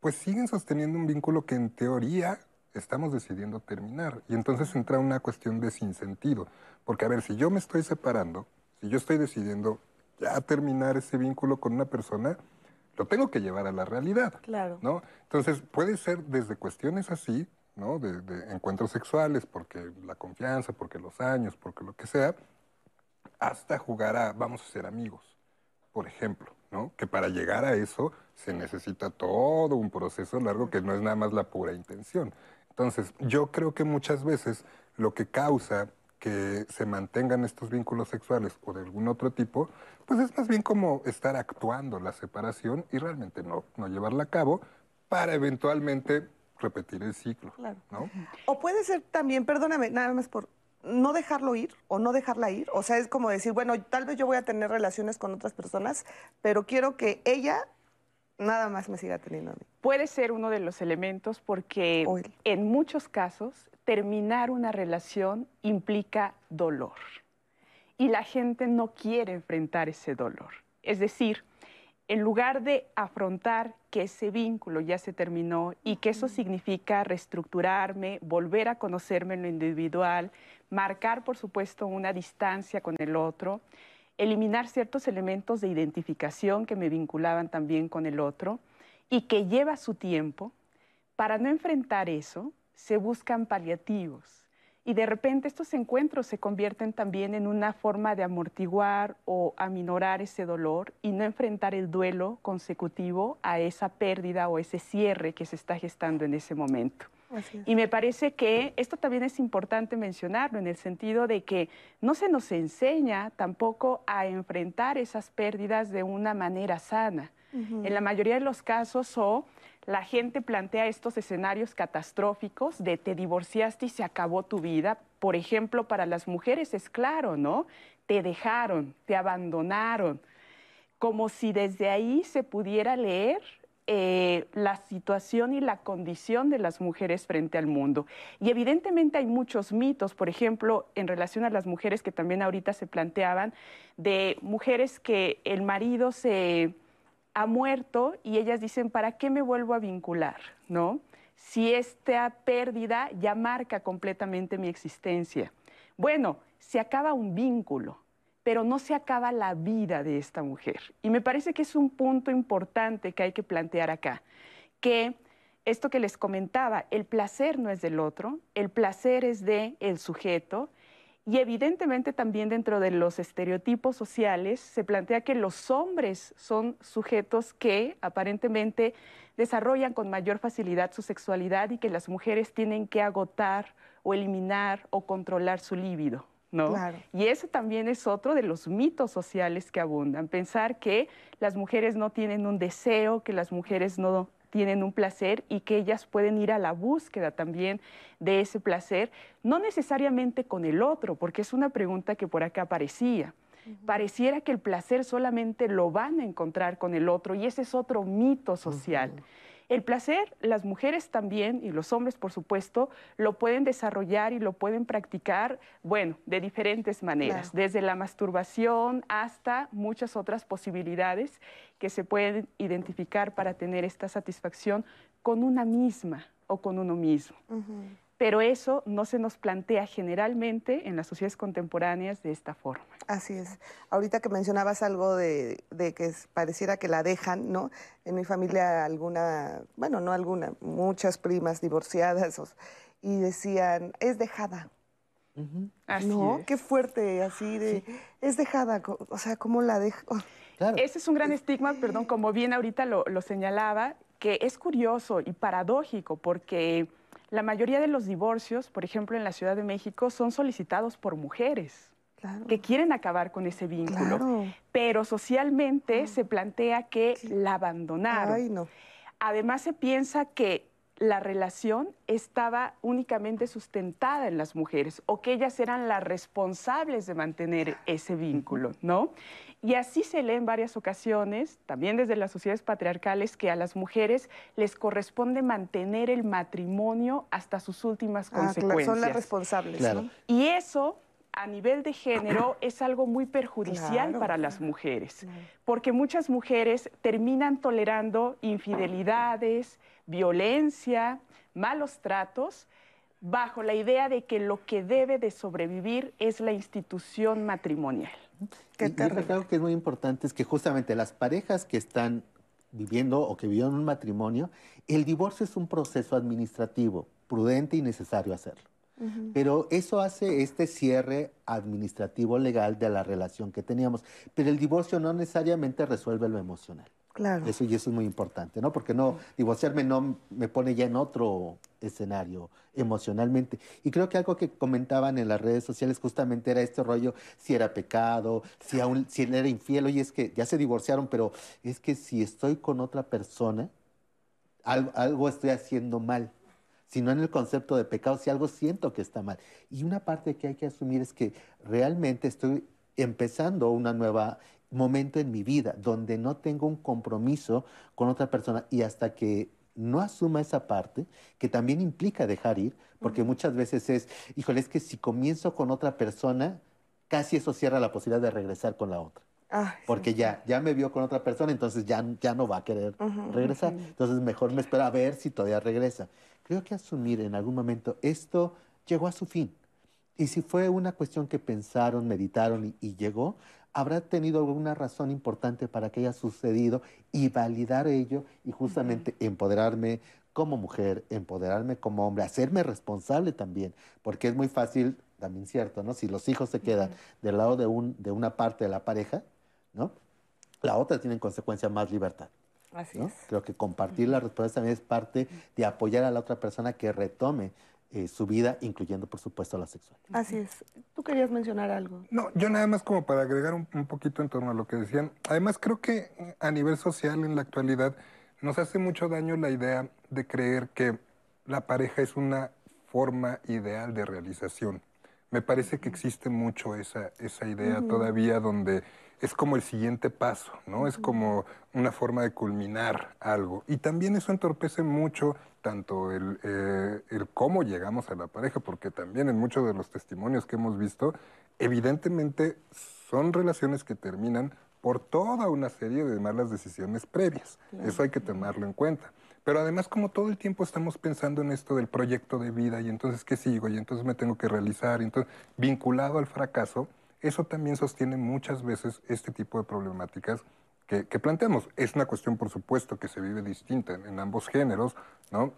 pues siguen sosteniendo un vínculo que en teoría estamos decidiendo terminar. Y entonces entra una cuestión de sinsentido. Porque, a ver, si yo me estoy separando, si yo estoy decidiendo ya terminar ese vínculo con una persona, lo tengo que llevar a la realidad. Claro. ¿no? Entonces, puede ser desde cuestiones así, ¿no? De, encuentros sexuales, porque la confianza, porque los años, porque lo que sea, hasta jugar a vamos a ser amigos, por ejemplo, ¿no? Que para llegar a eso se necesita todo un proceso largo que no es nada más la pura intención. Entonces, yo creo que muchas veces lo que causa que se mantengan estos vínculos sexuales o de algún otro tipo, pues es más bien como estar actuando la separación y realmente no, no llevarla a cabo para eventualmente repetir el ciclo. ¿no? O puede ser también, perdóname, nada más por no dejarlo ir o no dejarla ir. O sea, es como decir, bueno, tal vez yo voy a tener relaciones con otras personas, pero quiero que ella nada más me siga teniendo a mí. Puede ser uno de los elementos porque en muchos casos terminar una relación implica dolor y la gente no quiere enfrentar ese dolor. Es decir, en lugar de afrontar que ese vínculo ya se terminó y que eso significa reestructurarme, volver a conocerme en lo individual, marcar, por supuesto, una distancia con el otro, eliminar ciertos elementos de identificación que me vinculaban también con el otro y que lleva su tiempo, para no enfrentar eso, se buscan paliativos y de repente estos encuentros se convierten también en una forma de amortiguar o aminorar ese dolor y no enfrentar el duelo consecutivo a esa pérdida o ese cierre que se está gestando en ese momento. Y me parece que esto también es importante mencionarlo en el sentido de que no se nos enseña tampoco a enfrentar esas pérdidas de una manera sana. En la mayoría de los casos o la gente plantea estos escenarios catastróficos de te divorciaste y se acabó tu vida. Por ejemplo, para las mujeres es claro, ¿no? Te dejaron, te abandonaron, como si desde ahí se pudiera leer eh, la situación y la condición de las mujeres frente al mundo. Y evidentemente hay muchos mitos, por ejemplo, en relación a las mujeres que también ahorita se planteaban, de mujeres que el marido se ha muerto y ellas dicen, ¿para qué me vuelvo a vincular? ¿No? Si esta pérdida ya marca completamente mi existencia. Bueno, se acaba un vínculo, pero no se acaba la vida de esta mujer. Y me parece que es un punto importante que hay que plantear acá, que esto que les comentaba, el placer no es del otro, el placer es de el sujeto y evidentemente también dentro de los estereotipos sociales se plantea que los hombres son sujetos que aparentemente desarrollan con mayor facilidad su sexualidad y que las mujeres tienen que agotar o eliminar o controlar su líbido. ¿No? Y ese también es otro de los mitos sociales que abundan. Pensar que las mujeres no tienen un deseo, que las mujeres no tienen un placer y que ellas pueden ir a la búsqueda también de ese placer, no necesariamente con el otro, porque es una pregunta que por acá aparecía. Pareciera que el placer solamente lo van a encontrar con el otro y ese es otro mito social. El placer, las mujeres también y los hombres, por supuesto, lo pueden desarrollar y lo pueden practicar, bueno, de diferentes maneras, desde la masturbación hasta muchas otras posibilidades que se pueden identificar para tener esta satisfacción con una misma o con uno mismo pero eso no se nos plantea generalmente en las sociedades contemporáneas de esta forma. Así es. Ahorita que mencionabas algo de, que pareciera que la dejan, ¿no? En mi familia alguna, bueno, no alguna, muchas primas divorciadas y decían, es dejada. ¿No? Qué fuerte, así de, es dejada, o sea, ¿cómo la dejo? Ese es un gran estigma, perdón, como bien ahorita lo, lo señalaba, que es curioso y paradójico porque la mayoría de los divorcios, por ejemplo, en la Ciudad de México, son solicitados por mujeres. que quieren acabar con ese vínculo, pero socialmente se plantea que la abandonaron. Además se piensa que la relación estaba únicamente sustentada en las mujeres o que ellas eran las responsables de mantener ese vínculo, ¿no? Y así se lee en varias ocasiones, también desde las sociedades patriarcales, que a las mujeres les corresponde mantener el matrimonio hasta sus últimas ah, consecuencias. son las responsables. ¿no? Y eso a nivel de género es algo muy perjudicial para las mujeres, porque muchas mujeres terminan tolerando infidelidades, violencia, malos tratos, bajo la idea de que lo que debe de sobrevivir es la institución matrimonial. y, algo que es muy importante es que justamente las parejas que están viviendo o que vivieron un matrimonio, el divorcio es un proceso administrativo, prudente y necesario hacerlo. Pero eso hace este cierre administrativo legal de la relación que teníamos. Pero el divorcio no necesariamente resuelve lo emocional. Claro. Eso y eso es muy importante, ¿no? Porque no divorciarme no me pone ya en otro escenario emocionalmente. Y creo que algo que comentaban en las redes sociales justamente era este rollo, si era pecado, si aún si él era infiel, oye, es que ya se divorciaron, pero es que si estoy con otra persona, algo estoy haciendo mal sino en el concepto de pecado, si algo siento que está mal. Y una parte que hay que asumir es que realmente estoy empezando un nuevo momento en mi vida donde no tengo un compromiso con otra persona y hasta que no asuma esa parte, que también implica dejar ir, porque muchas veces es, híjole, es que si comienzo con otra persona, casi eso cierra la posibilidad de regresar con la otra. porque ya, ya me vio con otra persona, entonces ya, ya no va a querer regresar. Entonces mejor me espera a ver si todavía regresa creo que asumir en algún momento esto llegó a su fin. Y si fue una cuestión que pensaron, meditaron y, llegó, habrá tenido alguna razón importante para que haya sucedido y validar ello y justamente empoderarme como mujer, empoderarme como hombre, hacerme responsable también, porque es muy fácil, también cierto, ¿no? Si los hijos se quedan del lado de, un, de una parte de la pareja, ¿no? La otra tiene en consecuencia más libertad. Así es. Creo que compartir la responsabilidad también es parte de apoyar a la otra persona que retome eh, su vida, incluyendo, por supuesto, la sexual. Así es. ¿Tú querías mencionar algo? No, yo nada más como para agregar un, poquito en torno a lo que decían. Además, creo que a nivel social en la actualidad nos hace mucho daño la idea de creer que la pareja es una forma ideal de realización. Me parece que existe mucho esa, esa idea todavía donde es como el siguiente paso, ¿no? Es como una forma de culminar algo. Y también eso entorpece mucho tanto el, eh, el, cómo llegamos a la pareja, porque también en muchos de los testimonios que hemos visto, evidentemente son relaciones que terminan por toda una serie de malas decisiones previas. Eso hay que tomarlo en cuenta. Pero además, como todo el tiempo estamos pensando en esto del proyecto de vida, y entonces, ¿qué sigo? Y entonces me tengo que realizar, y entonces, vinculado al fracaso, eso también sostiene muchas veces este tipo de problemáticas que, planteamos. Es una cuestión, por supuesto, que se vive distinta en, ambos géneros, ¿no?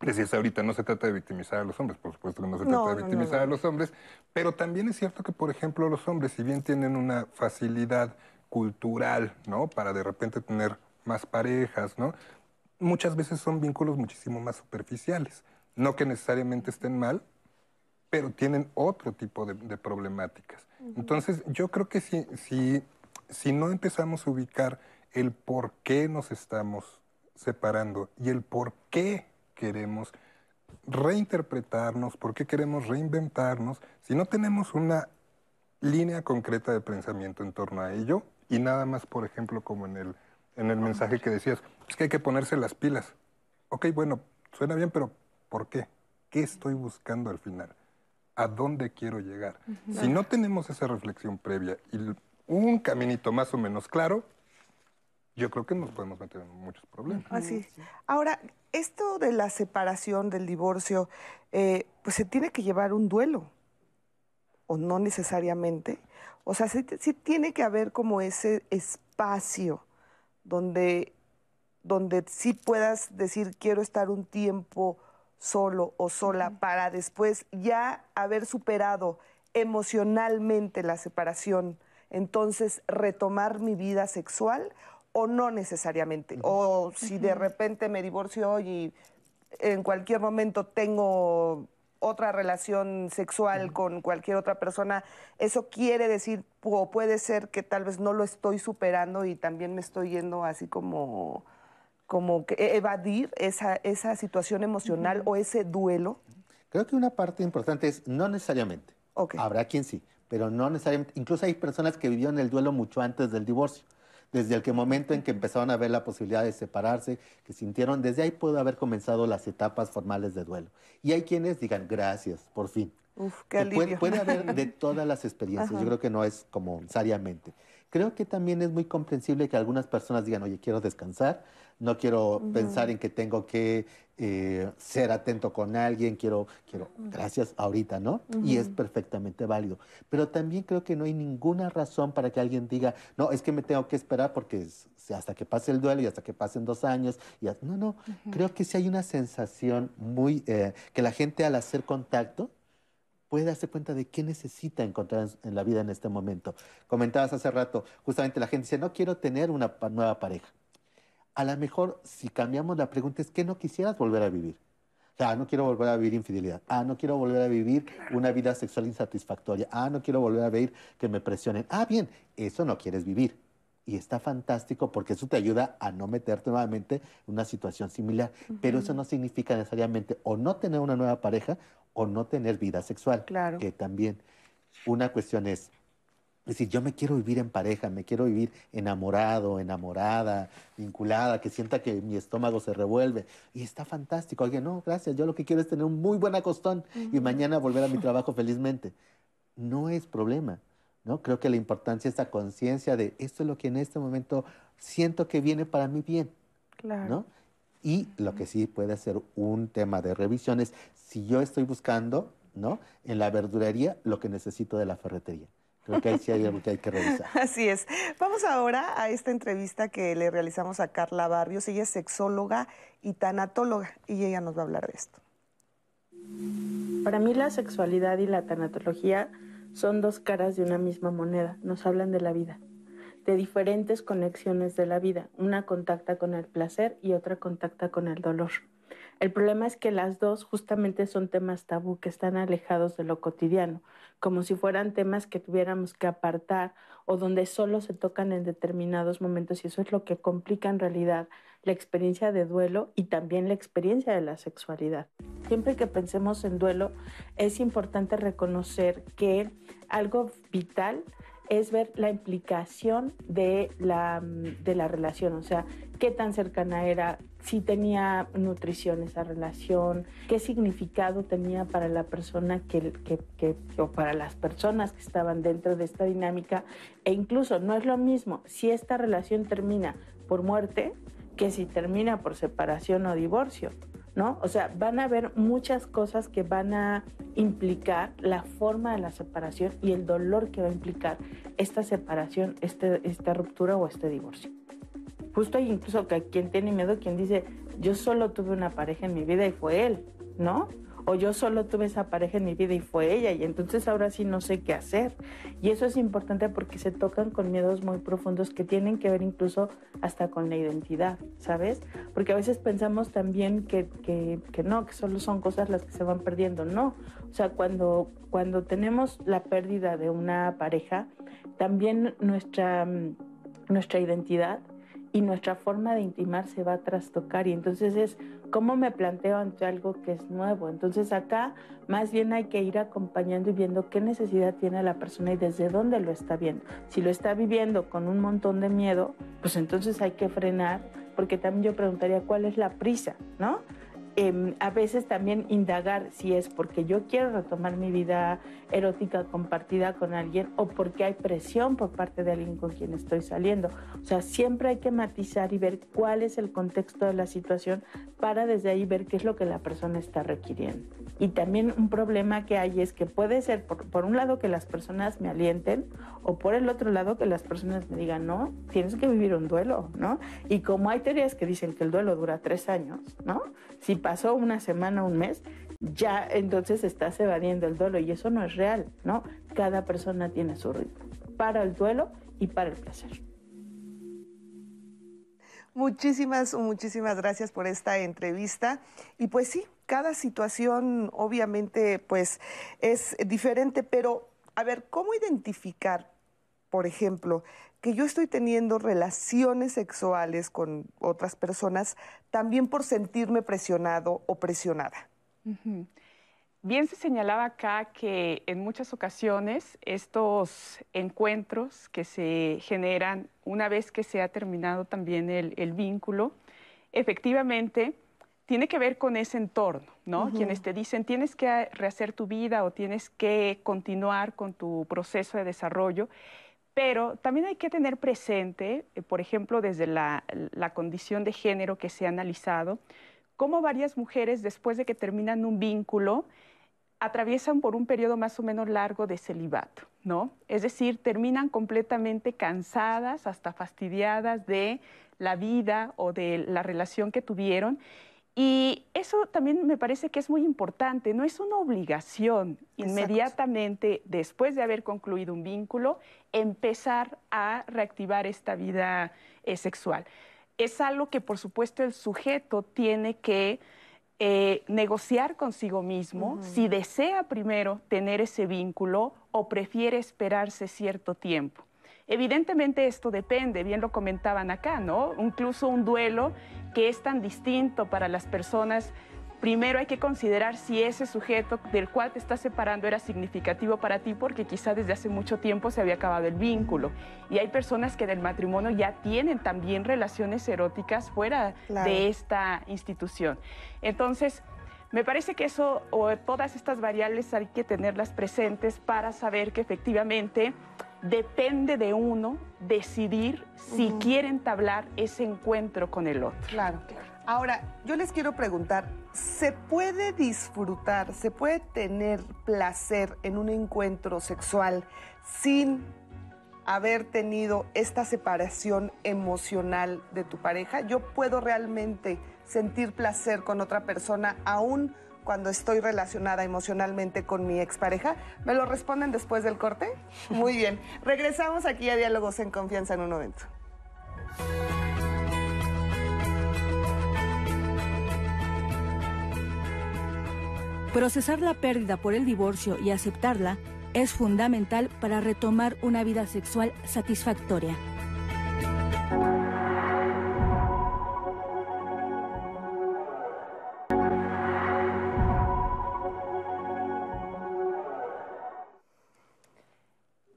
Decías ahorita, no se trata de victimizar a los hombres, por supuesto que no se trata de victimizar a los hombres, pero también es cierto que, por ejemplo, los hombres, si bien tienen una facilidad cultural, ¿no? Para de repente tener más parejas, ¿no? Muchas veces son vínculos muchísimo más superficiales. No que necesariamente estén mal, pero tienen otro tipo de, problemáticas. Entonces, yo creo que si, si, si no empezamos a ubicar el por qué nos estamos separando y el por qué queremos reinterpretarnos, por qué queremos reinventarnos, si no tenemos una línea concreta de pensamiento en torno a ello y nada más, por ejemplo, como en el, en el mensaje que decías, es que hay que ponerse las pilas. ok, bueno, suena bien, pero ¿por qué? ¿Qué estoy buscando al final? ¿A dónde quiero llegar? Si no tenemos esa reflexión previa y un caminito más o menos claro, yo creo que nos podemos meter en muchos problemas. Así. Ahora, esto de la separación, del divorcio, eh, pues se tiene que llevar un duelo, o no necesariamente. O sea, sí, sí tiene que haber como ese espacio donde, donde sí puedas decir, quiero estar un tiempo solo o sola para después ya haber superado emocionalmente la separación, entonces retomar mi vida sexual o no necesariamente. O si de repente me divorcio y en cualquier momento tengo otra relación sexual con cualquier otra persona, eso quiere decir o puede ser que tal vez no lo estoy superando y también me estoy yendo así como como que e-, evadir esa, esa situación emocional o ese duelo? Creo que una parte importante es no necesariamente. Habrá quien sí, pero no necesariamente. Incluso hay personas que vivieron el duelo mucho antes del divorcio desde el que momento en que empezaron a ver la posibilidad de separarse, que sintieron, desde ahí pudo haber comenzado las etapas formales de duelo. Y hay quienes digan, gracias, por fin. Uf, qué puede, puede, haber de todas las experiencias, yo creo que no es como necesariamente. Creo que también es muy comprensible que algunas personas digan, oye, quiero descansar, no quiero pensar en que tengo que eh, ser atento con alguien, quiero, quiero, gracias ahorita, ¿no? Y es perfectamente válido. Pero también creo que no hay ninguna razón para que alguien diga, no, es que me tengo que esperar porque hasta que pase el duelo y hasta que pasen dos años. Y no, no, creo que sí hay una sensación muy, eh, que la gente al hacer contacto, puede darse cuenta de qué necesita encontrar en la vida en este momento. Comentabas hace rato, justamente la gente dice, no quiero tener una nueva pareja a lo mejor si cambiamos la pregunta es que no quisieras volver a vivir. Ah, no quiero volver a vivir infidelidad. Ah, no quiero volver a vivir una vida sexual insatisfactoria. Ah, no quiero volver a ver que me presionen. Ah, bien, eso no quieres vivir. Y está fantástico porque eso te ayuda a no meterte nuevamente en una situación similar. Pero eso no significa necesariamente o no tener una nueva pareja o no tener vida sexual. Claro. Que también una cuestión es, es decir, yo me quiero vivir en pareja, me quiero vivir enamorado, enamorada, vinculada, que sienta que mi estómago se revuelve. Y está fantástico. Oye, no, gracias, yo lo que quiero es tener un muy buen acostón y mañana volver a mi trabajo felizmente. No es problema, ¿no? Creo que la importancia es la conciencia de esto es lo que en este momento siento que viene para mí bien, claro. ¿no? Y lo que sí puede ser un tema de revisión es si yo estoy buscando, ¿no? En la verdurería lo que necesito de la ferretería. Creo que ahí sí hay algo que hay que revisar. Así es. Vamos ahora a esta entrevista que le realizamos a Carla Barrios. Ella es sexóloga y tanatóloga y ella nos va a hablar de esto. Para mí la sexualidad y la tanatología son dos caras de una misma moneda. Nos hablan de la vida, de diferentes conexiones de la vida. Una contacta con el placer y otra contacta con el dolor. El problema es que las dos justamente son temas tabú que están alejados de lo cotidiano, como si fueran temas que tuviéramos que apartar o donde solo se tocan en determinados momentos y eso es lo que complica en realidad la experiencia de duelo y también la experiencia de la sexualidad. Siempre que pensemos en duelo es importante reconocer que algo vital es ver la implicación de la, de la relación, o sea, qué tan cercana era, si tenía nutrición esa relación, qué significado tenía para la persona que, o para las personas que estaban dentro de esta dinámica, e incluso no es lo mismo si esta relación termina por muerte que si termina por separación o divorcio. ¿No? O sea, van a haber muchas cosas que van a implicar la forma de la separación y el dolor que va a implicar esta separación, este, esta ruptura o este divorcio. Justo hay incluso que quien tiene miedo, quien dice, yo solo tuve una pareja en mi vida y fue él, ¿no? O yo solo tuve esa pareja en mi vida y fue ella y entonces ahora sí no sé qué hacer. Y eso es importante porque se tocan con miedos muy profundos que tienen que ver incluso hasta con la identidad, ¿sabes? Porque a veces pensamos también que, que, que no, que solo son cosas las que se van perdiendo, no. O sea, cuando, cuando tenemos la pérdida de una pareja, también nuestra, nuestra identidad y nuestra forma de intimar se va a trastocar y entonces es cómo me planteo ante algo que es nuevo. Entonces acá más bien hay que ir acompañando y viendo qué necesidad tiene la persona y desde dónde lo está viendo. Si lo está viviendo con un montón de miedo, pues entonces hay que frenar porque también yo preguntaría cuál es la prisa, ¿no? Em, a veces también indagar si es porque yo quiero retomar mi vida erótica compartida con alguien o porque hay presión por parte de alguien con quien estoy saliendo. O sea, siempre hay que matizar y ver cuál es el contexto de la situación para desde ahí ver qué es lo que la persona está requiriendo. Y también un problema que hay es que puede ser por, por un lado que las personas me alienten o por el otro lado que las personas me digan, no, tienes que vivir un duelo, ¿no? Y como hay teorías que dicen que el duelo dura tres años, ¿no? Si pasó una semana, un mes, ya entonces estás evadiendo el duelo y eso no es real, ¿no? Cada persona tiene su ritmo para el duelo y para el placer. Muchísimas, muchísimas gracias por esta entrevista. Y pues sí, cada situación obviamente pues es diferente, pero a ver, ¿cómo identificar, por ejemplo, que yo estoy teniendo relaciones sexuales con otras personas también por sentirme presionado o presionada. Bien se señalaba acá que en muchas ocasiones estos encuentros que se generan una vez que se ha terminado también el, vínculo, efectivamente tiene que ver con ese entorno, ¿no? Quienes te dicen tienes que rehacer tu vida o tienes que continuar con tu proceso de desarrollo pero también hay que tener presente, eh, por ejemplo, desde la, condición de género que se ha analizado, cómo varias mujeres después de que terminan un vínculo atraviesan por un periodo más o menos largo de celibato, ¿no? Es decir, terminan completamente cansadas, hasta fastidiadas de la vida o de la relación que tuvieron y eso también me parece que es muy importante, no es una obligación inmediatamente después de haber concluido un vínculo empezar a reactivar esta vida eh, sexual. Es algo que por supuesto el sujeto tiene que eh, negociar consigo mismo si desea primero tener ese vínculo o prefiere esperarse cierto tiempo. Evidentemente esto depende, bien lo comentaban acá, ¿no? Incluso un duelo que es tan distinto para las personas primero hay que considerar si ese sujeto del cual te estás separando era significativo para ti porque quizá desde hace mucho tiempo se había acabado el vínculo. Y hay personas que del matrimonio ya tienen también relaciones eróticas fuera de esta institución. Entonces, me parece que eso o todas estas variables hay que tenerlas presentes para saber que efectivamente depende de uno decidir si quiere entablar ese encuentro con el otro. Claro, claro. Ahora, yo les quiero preguntar, ¿se puede disfrutar, se puede tener placer en un encuentro sexual sin haber tenido esta separación emocional de tu pareja? ¿Yo puedo realmente sentir placer con otra persona aún cuando estoy relacionada emocionalmente con mi expareja? ¿Me lo responden después del corte? Muy bien. Regresamos aquí a Diálogos en Confianza en un momento. Procesar la pérdida por el divorcio y aceptarla es fundamental para retomar una vida sexual satisfactoria.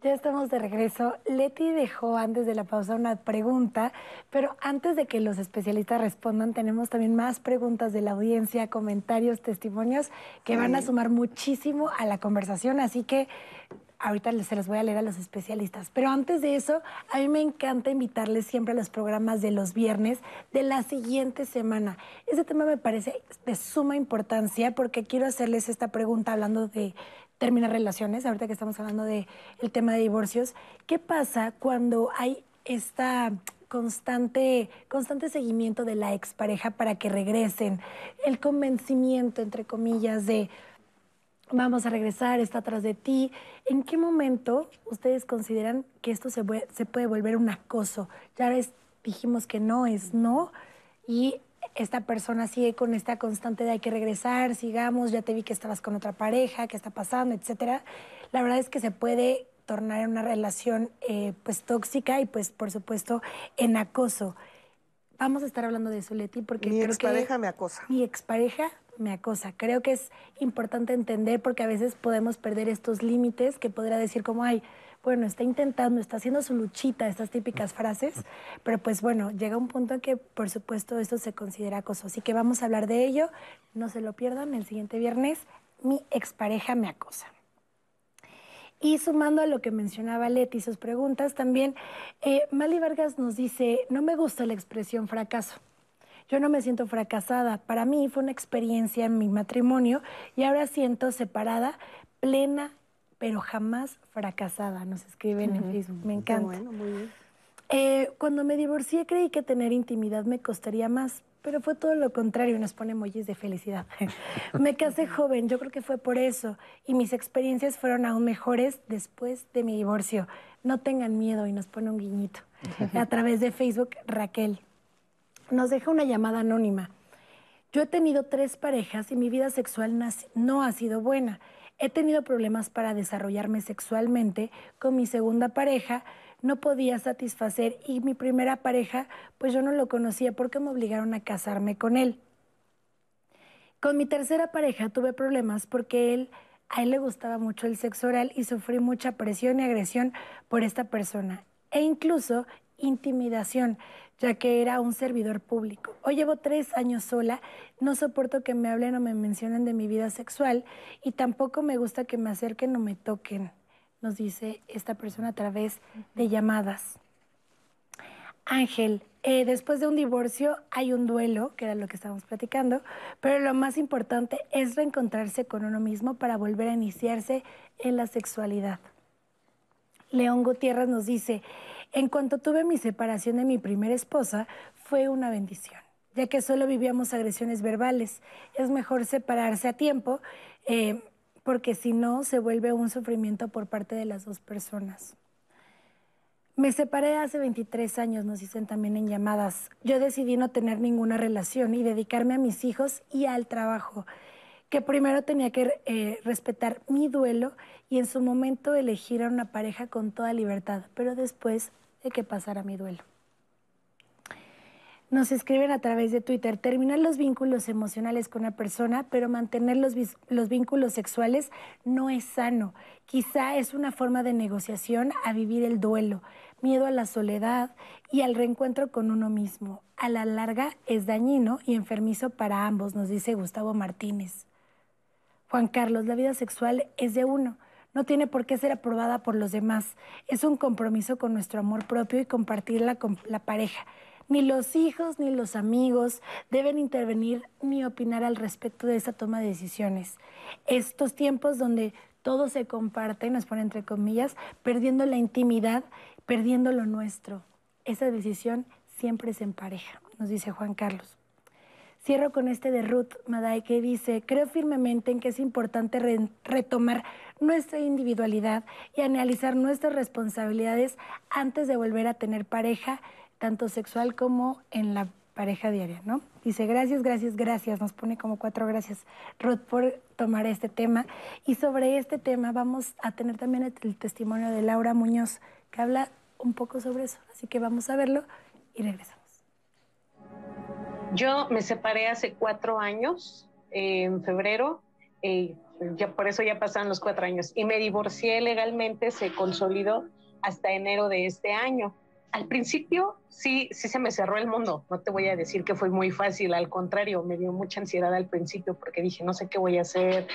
Ya estamos de regreso. Leti dejó antes de la pausa una pregunta, pero antes de que los especialistas respondan, tenemos también más preguntas de la audiencia, comentarios, testimonios que van a sumar muchísimo a la conversación. Así que ahorita se los voy a leer a los especialistas. Pero antes de eso, a mí me encanta invitarles siempre a los programas de los viernes de la siguiente semana. Ese tema me parece de suma importancia porque quiero hacerles esta pregunta hablando de terminar relaciones, ahorita que estamos hablando del el tema de divorcios, ¿qué pasa cuando hay esta constante, constante seguimiento de la expareja para que regresen? El convencimiento, entre comillas, de vamos a regresar, está atrás de ti. ¿En qué momento ustedes consideran que esto se, puede volver un acoso? Ya dijimos que no es no y esta persona sigue con esta constante de hay que regresar, sigamos, ya te vi que estabas con otra pareja, qué está pasando, etcétera. La verdad es que se puede tornar en una relación eh, pues tóxica y pues por supuesto en acoso. Vamos a estar hablando de eso, Leti, porque mi expareja me acosa. Mi expareja me acosa. Creo que es importante entender porque a veces podemos perder estos límites que podría decir como, ay, bueno, está intentando, está haciendo su luchita, estas típicas frases, pero pues bueno, llega un punto en que por supuesto esto se considera acoso. Así que vamos a hablar de ello, no se lo pierdan, el siguiente viernes mi expareja me acosa. Y sumando a lo que mencionaba Leti, sus preguntas, también eh, Mali Vargas nos dice, no me gusta la expresión fracaso. Yo no me siento fracasada. Para mí fue una experiencia en mi matrimonio y ahora siento separada, plena, pero jamás fracasada. Nos escriben en Facebook. Me encanta. Bueno, muy bien. Eh, cuando me divorcié creí que tener intimidad me costaría más, pero fue todo lo contrario, nos pone emojis de felicidad. me casé joven, yo creo que fue por eso, y mis experiencias fueron aún mejores después de mi divorcio. No tengan miedo y nos pone un guiñito. A través de Facebook, Raquel. Nos deja una llamada anónima. Yo he tenido tres parejas y mi vida sexual no ha sido buena. He tenido problemas para desarrollarme sexualmente con mi segunda pareja, no podía satisfacer y mi primera pareja, pues yo no lo conocía porque me obligaron a casarme con él. Con mi tercera pareja tuve problemas porque él, a él le gustaba mucho el sexo oral y sufrí mucha presión y agresión por esta persona e incluso intimidación, ya que era un servidor público. Hoy llevo tres años sola, no soporto que me hablen o me mencionen de mi vida sexual y tampoco me gusta que me acerquen o me toquen nos dice esta persona a través de llamadas. Ángel, eh, después de un divorcio hay un duelo, que era lo que estábamos platicando, pero lo más importante es reencontrarse con uno mismo para volver a iniciarse en la sexualidad. León Gutiérrez nos dice, en cuanto tuve mi separación de mi primera esposa, fue una bendición, ya que solo vivíamos agresiones verbales. Es mejor separarse a tiempo. Eh, porque si no se vuelve un sufrimiento por parte de las dos personas. Me separé hace 23 años, nos dicen también en llamadas. Yo decidí no tener ninguna relación y dedicarme a mis hijos y al trabajo, que primero tenía que eh, respetar mi duelo y en su momento elegir a una pareja con toda libertad, pero después de que pasara mi duelo. Nos escriben a través de Twitter, terminar los vínculos emocionales con una persona, pero mantener los, los, vínculos sexuales no es sano. Quizá es una forma de negociación a vivir el duelo, miedo a la soledad y al reencuentro con uno mismo. A la larga es dañino y enfermizo para ambos, nos dice Gustavo Martínez. Juan Carlos, la vida sexual es de uno. No tiene por qué ser aprobada por los demás. Es un compromiso con nuestro amor propio y compartirla con la pareja ni los hijos ni los amigos deben intervenir ni opinar al respecto de esa toma de decisiones. Estos tiempos donde todo se comparte, nos pone entre comillas, perdiendo la intimidad, perdiendo lo nuestro. Esa decisión siempre es en pareja, nos dice Juan Carlos. Cierro con este de Ruth Maday que dice, creo firmemente en que es importante retomar nuestra individualidad y analizar nuestras responsabilidades antes de volver a tener pareja tanto sexual como en la pareja diaria, ¿no? Dice, gracias, gracias, gracias, nos pone como cuatro gracias, Ruth, por tomar este tema. Y sobre este tema vamos a tener también el, testimonio de Laura Muñoz, que habla un poco sobre eso. Así que vamos a verlo y regresamos. Yo me separé hace cuatro años, en febrero, eh, ya por eso ya pasaron los cuatro años, y me divorcié legalmente, se consolidó hasta enero de este año al principio sí, sí se me cerró el mundo. No te voy a decir que fue muy fácil, al contrario, me dio mucha ansiedad al principio porque dije, no sé qué voy a hacer,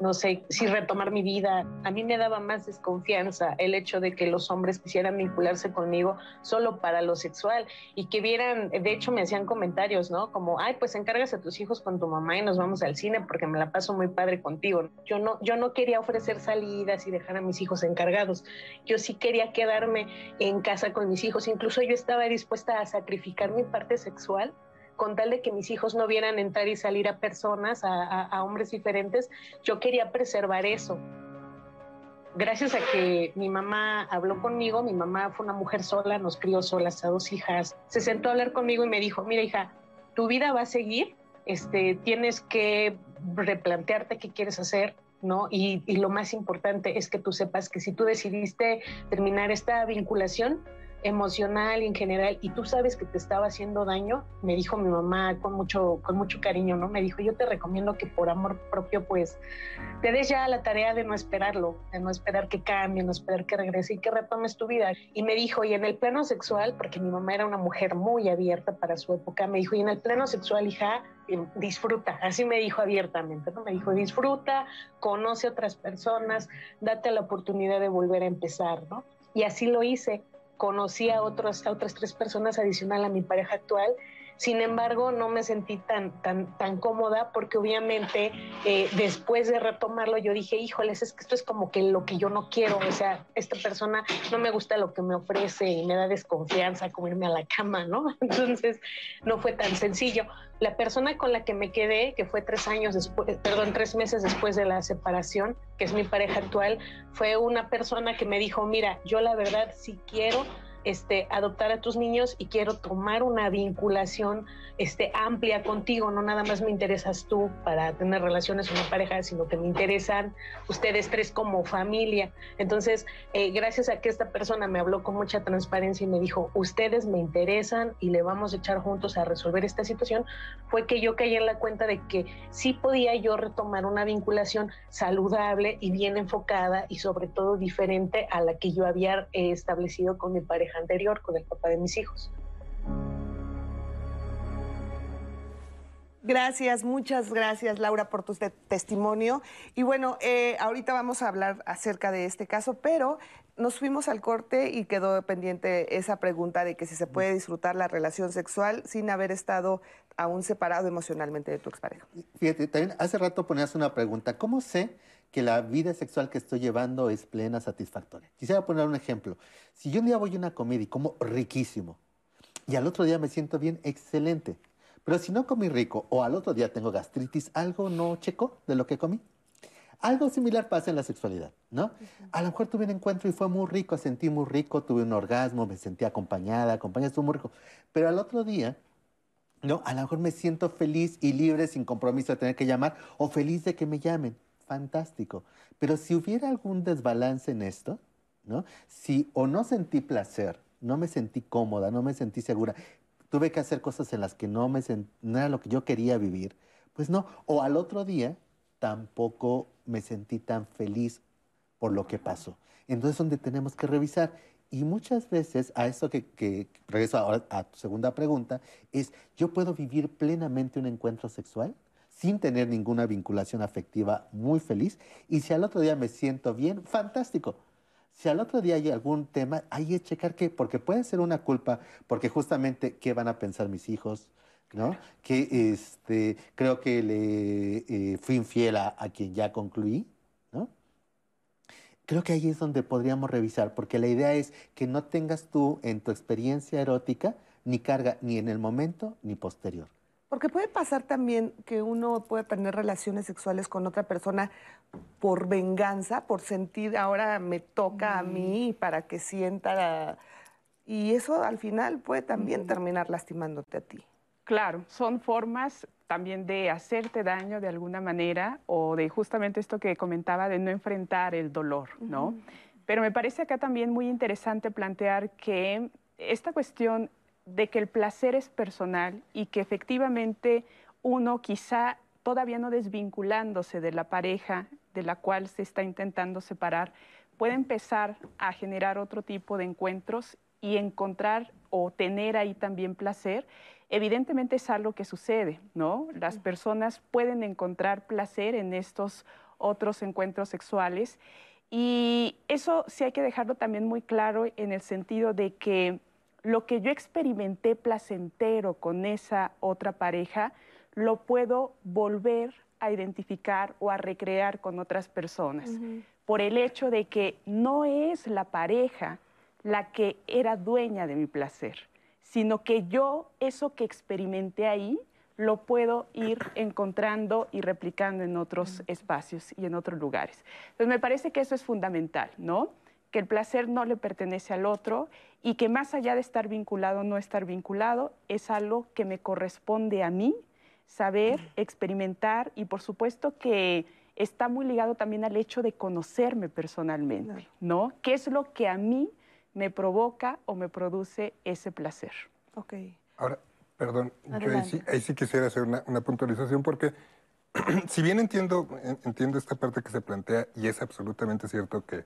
no sé si retomar mi vida. A mí me daba más desconfianza el hecho de que los hombres quisieran vincularse conmigo solo para lo sexual y que vieran, de hecho me hacían comentarios, ¿no? Como, ay, pues encargas a tus hijos con tu mamá y nos vamos al cine porque me la paso muy padre contigo. Yo no, yo no quería ofrecer salidas y dejar a mis hijos encargados. Yo sí quería quedarme en casa con mis hijos. Incluso yo estaba dispuesta a sacrificar mi parte sexual con tal de que mis hijos no vieran entrar y salir a personas, a, hombres diferentes, yo quería preservar eso. Gracias a que mi mamá habló conmigo, mi mamá fue una mujer sola, nos crió solas a dos hijas, se sentó a hablar conmigo y me dijo, mira hija, tu vida va a seguir, este, tienes que replantearte qué quieres hacer, ¿no? Y, y, lo más importante es que tú sepas que si tú decidiste terminar esta vinculación, emocional en general y tú sabes que te estaba haciendo daño, me dijo mi mamá con mucho, con mucho cariño, ¿no? Me dijo, yo te recomiendo que por amor propio, pues, te des ya la tarea de no esperarlo, de no esperar que cambie, no esperar que regrese y que retomes tu vida. Y me dijo, y en el plano sexual, porque mi mamá era una mujer muy abierta para su época, me dijo, y en el plano sexual, hija, em, disfruta, así me dijo abiertamente, ¿no? Me dijo, disfruta, conoce otras personas, date la oportunidad de volver a empezar, ¿no? Y así lo hice conocí a, otros, a otras tres personas adicional a mi pareja actual. Sin embargo, no me sentí tan, tan, tan cómoda porque obviamente eh, después de retomarlo yo dije, híjoles, es que esto es como que lo que yo no quiero, o sea, esta persona no me gusta lo que me ofrece y me da desconfianza como irme a la cama, ¿no? Entonces, no fue tan sencillo. La persona con la que me quedé, que fue tres años después, perdón, tres meses después de la separación, que es mi pareja actual, fue una persona que me dijo, mira, yo la verdad sí quiero este, adoptar a tus niños y quiero tomar una vinculación este, amplia contigo, no nada más me interesas tú para tener relaciones con una pareja, sino que me interesan ustedes tres como familia. Entonces, eh, gracias a que esta persona me habló con mucha transparencia y me dijo, ustedes me interesan y le vamos a echar juntos a resolver esta situación, fue que yo caí en la cuenta de que sí podía yo retomar una vinculación saludable y bien enfocada y sobre todo diferente a la que yo había eh, establecido con mi pareja anterior, con el papá de mis hijos. Gracias, muchas gracias Laura por tu testimonio. Y bueno, eh, ahorita vamos a hablar acerca de este caso, pero nos fuimos al corte y quedó pendiente esa pregunta de que si se puede disfrutar la relación sexual sin haber estado aún separado emocionalmente de tu expareja. Fíjate, también hace rato ponías una pregunta, ¿cómo sé que la vida sexual que estoy llevando es plena, satisfactoria? Quisiera poner un ejemplo. Si yo un día voy a una comida y como riquísimo y al otro día me siento bien, excelente pero si no comí rico o al otro día tengo gastritis, algo no checo de lo que comí. Algo similar pasa en la sexualidad, ¿no? A lo mejor tuve un encuentro y fue muy rico, sentí muy rico, tuve un orgasmo, me sentí acompañada, acompañada, estuvo muy rico. Pero al otro día, ¿no? A lo mejor me siento feliz y libre sin compromiso de tener que llamar o feliz de que me llamen. Fantástico. Pero si hubiera algún desbalance en esto, ¿no? Si o no sentí placer, no me sentí cómoda, no me sentí segura, tuve que hacer cosas en las que no, me no era lo que yo quería vivir, pues no. O al otro día tampoco me sentí tan feliz por lo que pasó. Entonces, donde tenemos que revisar. Y muchas veces, a eso que, que regreso ahora a tu segunda pregunta, es, ¿yo puedo vivir plenamente un encuentro sexual? Sin tener ninguna vinculación afectiva muy feliz. Y si al otro día me siento bien, fantástico. Si al otro día hay algún tema, hay que checar qué, porque puede ser una culpa, porque justamente qué van a pensar mis hijos, ¿no? Que este, creo que le eh, fui infiel a, quien ya concluí, ¿no? Creo que ahí es donde podríamos revisar, porque la idea es que no tengas tú en tu experiencia erótica ni carga ni en el momento ni posterior. Porque puede pasar también que uno puede tener relaciones sexuales con otra persona por venganza, por sentir ahora me toca a mí para que sienta... Y eso al final puede también terminar lastimándote a ti. Claro, son formas también de hacerte daño de alguna manera o de justamente esto que comentaba de no enfrentar el dolor, ¿no? Pero me parece acá también muy interesante plantear que esta cuestión de que el placer es personal y que efectivamente uno quizá todavía no desvinculándose de la pareja de la cual se está intentando separar, puede empezar a generar otro tipo de encuentros y encontrar o tener ahí también placer, evidentemente es algo que sucede, ¿no? Las personas pueden encontrar placer en estos otros encuentros sexuales y eso sí hay que dejarlo también muy claro en el sentido de que lo que yo experimenté placentero con esa otra pareja, lo puedo volver a identificar o a recrear con otras personas, por el hecho de que no es la pareja la que era dueña de mi placer, sino que yo eso que experimenté ahí lo puedo ir encontrando y replicando en otros espacios y en otros lugares. Entonces me parece que eso es fundamental, ¿no? Que el placer no le pertenece al otro y que más allá de estar vinculado o no estar vinculado, es algo que me corresponde a mí saber, experimentar y por supuesto que está muy ligado también al hecho de conocerme personalmente, ¿no? ¿Qué es lo que a mí me provoca o me produce ese placer. Ok. Ahora, perdón, yo ahí sí, ahí sí quisiera hacer una, una puntualización porque si bien entiendo, en- entiendo esta parte que se plantea y es absolutamente cierto que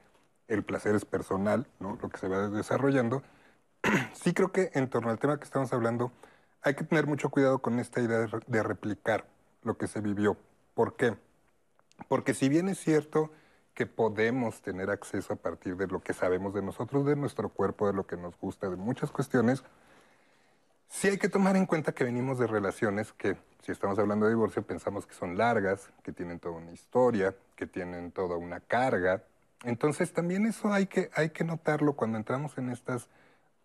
el placer es personal, lo que se va desarrollando, sí creo que en torno al tema que estamos hablando hay que tener mucho cuidado con esta idea de, de replicar lo que se vivió. ¿Por qué? Porque si bien es cierto que podemos tener acceso a partir de lo que sabemos de nosotros, de nuestro cuerpo, de lo que nos gusta, de muchas cuestiones, Sí hay que tomar en cuenta que venimos de relaciones que, si estamos hablando de divorcio, pensamos que son largas, que tienen toda una historia, que tienen toda una carga. Entonces también eso hay que, hay que notarlo cuando entramos en estas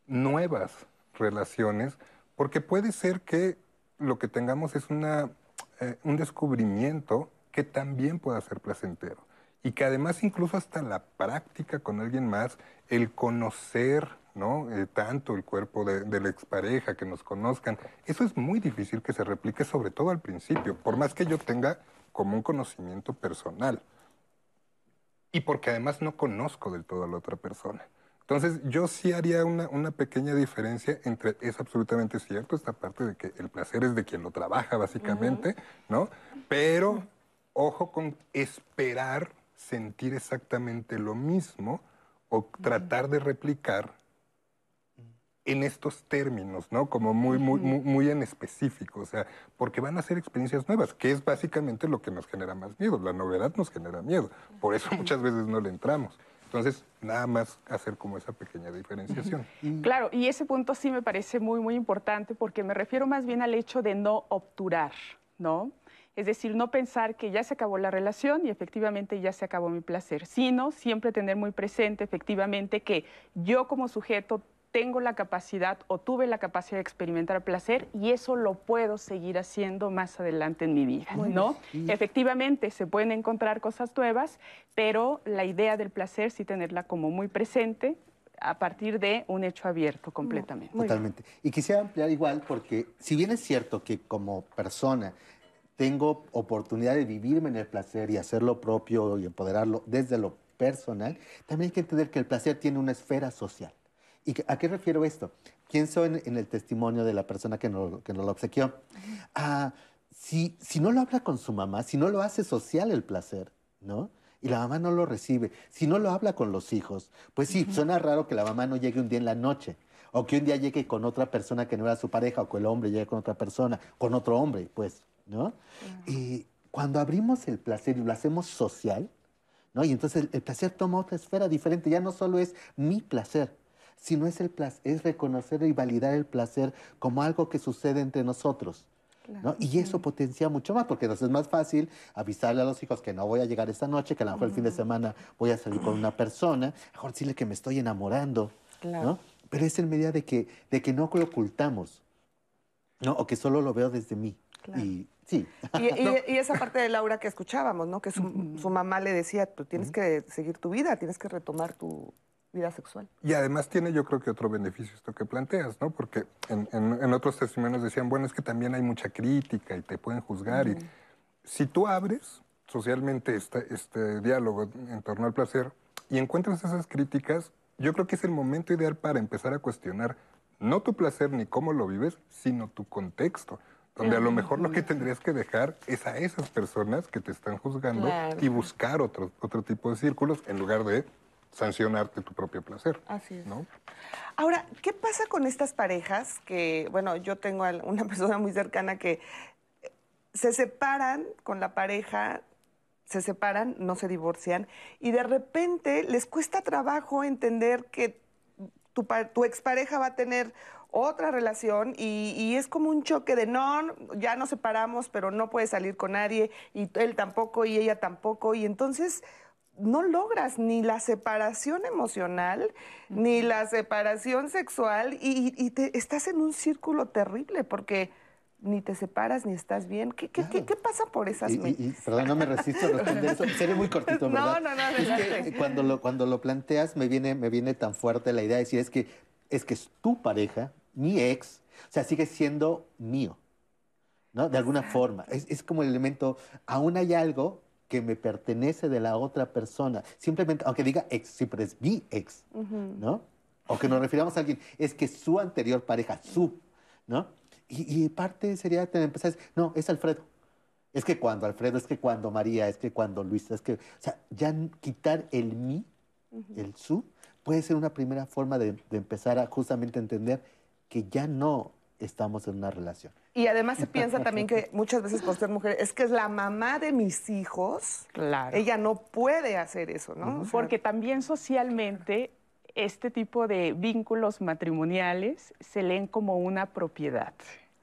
nuevas relaciones, porque puede ser que lo que tengamos es una, eh, un descubrimiento que también pueda ser placentero. Y que además incluso hasta la práctica con alguien más, el conocer ¿no? Eh, tanto el cuerpo de, de la expareja, que nos conozcan, eso es muy difícil que se replique, sobre todo al principio, por más que yo tenga como un conocimiento personal. Y porque además no conozco del todo a la otra persona. Entonces, yo sí haría una, una pequeña diferencia entre, es absolutamente cierto, esta parte de que el placer es de quien lo trabaja, básicamente, ¿no? Pero, ojo con esperar sentir exactamente lo mismo o tratar de replicar en estos términos, ¿no? Como muy, muy, muy, muy en específico, o sea, porque van a ser experiencias nuevas, que es básicamente lo que nos genera más miedo. La novedad nos genera miedo, por eso muchas veces no le entramos. Entonces, nada más hacer como esa pequeña diferenciación. Claro, y ese punto sí me parece muy, muy importante porque me refiero más bien al hecho de no obturar, ¿no? Es decir, no pensar que ya se acabó la relación y efectivamente ya se acabó mi placer, sino siempre tener muy presente efectivamente que yo como sujeto tengo la capacidad o tuve la capacidad de experimentar placer y eso lo puedo seguir haciendo más adelante en mi vida, ¿no? Efectivamente, se pueden encontrar cosas nuevas, pero la idea del placer sí tenerla como muy presente a partir de un hecho abierto completamente. Totalmente. Y quisiera ampliar igual porque si bien es cierto que como persona tengo oportunidad de vivirme en el placer y hacer lo propio y empoderarlo desde lo personal, también hay que entender que el placer tiene una esfera social. ¿Y a qué refiero esto? Pienso en, en el testimonio de la persona que nos, que nos lo obsequió. Ah, si, si no lo habla con su mamá, si no lo hace social el placer, ¿no? Y la mamá no lo recibe, si no lo habla con los hijos, pues sí, suena raro que la mamá no llegue un día en la noche, o que un día llegue con otra persona que no era su pareja, o que el hombre llegue con otra persona, con otro hombre, pues, ¿no? Y cuando abrimos el placer y lo hacemos social, ¿no? Y entonces el, el placer toma otra esfera diferente, ya no solo es mi placer, sino es el placer, es reconocer y validar el placer como algo que sucede entre nosotros. ¿no? Y eso potencia mucho más, porque entonces es más fácil avisarle a los hijos que no voy a llegar esta noche, que a lo mejor el fin de semana voy a salir con una persona, mejor decirle que me estoy enamorando, Claro. ¿no? Pero es en medida de que, de que no lo ocultamos, ¿no? O que solo lo veo desde mí. Claro. Y sí. Y, y- y esa parte de Laura que escuchábamos, ¿no? Que su, su mamá le decía, tú tienes que seguir tu vida, tienes que retomar tu vida sexual. Y además tiene yo creo que otro beneficio esto que planteas, ¿no? Porque en, en- en otros testimonios decían, bueno, es que también hay mucha crítica y te pueden juzgar. Y si tú abres socialmente este, este diálogo en torno al placer y encuentras esas críticas, yo creo que es el momento ideal para empezar a cuestionar no tu placer ni cómo lo vives, sino tu contexto. Donde a lo mejor lo que tendrías que dejar es a esas personas que te están juzgando Claro. y buscar otro, otro tipo de círculos en lugar de sancionarte tu propio placer. Así es. ¿no? Ahora, ¿qué pasa con estas parejas que, bueno, yo tengo a una persona muy cercana que eh, se separan con la pareja, se separan, no se divorcian, y de repente les cuesta trabajo entender que tu, tu expareja va a tener otra relación y, y es como un choque de no, ya nos separamos, pero no puedes salir con nadie, y él tampoco, y ella tampoco, y entonces no logras ni la separación emocional, ni la separación sexual, y, y te, estás en un círculo terrible porque ni te separas ni estás bien. ¿Qué, qué, qué- qué pasa por esas Y, y- perdón, no me resisto a responder eso. Seré muy cortito, No, ¿verdad? no, no, Es que cuando lo, cuando lo planteas me viene, me viene tan fuerte la idea de decir, es que, es que es tu pareja, mi ex, o sea, sigue siendo mío, ¿no? De alguna forma. Es, es como el elemento, aún hay algo que me pertenece de la otra persona. Simplemente, aunque diga ex, siempre es mi ex, Ujú. ¿no? O que nos refiramos a alguien, es que su anterior pareja, su, ¿no? Y, y parte sería tener, empezar a decir, no, es Alfredo. Es que cuando Alfredo, es que cuando María, es que cuando Luisa, es que, o sea, ya quitar el mí, el su, puede ser una primera forma de, de empezar a justamente entender que ya no estamos en una relación. Y además se piensa también que muchas veces por ser mujer, es que es la mamá de mis hijos. Claro. Ella no puede hacer eso, ¿no? O sea, Porque también socialmente este tipo de vínculos matrimoniales se leen como una propiedad.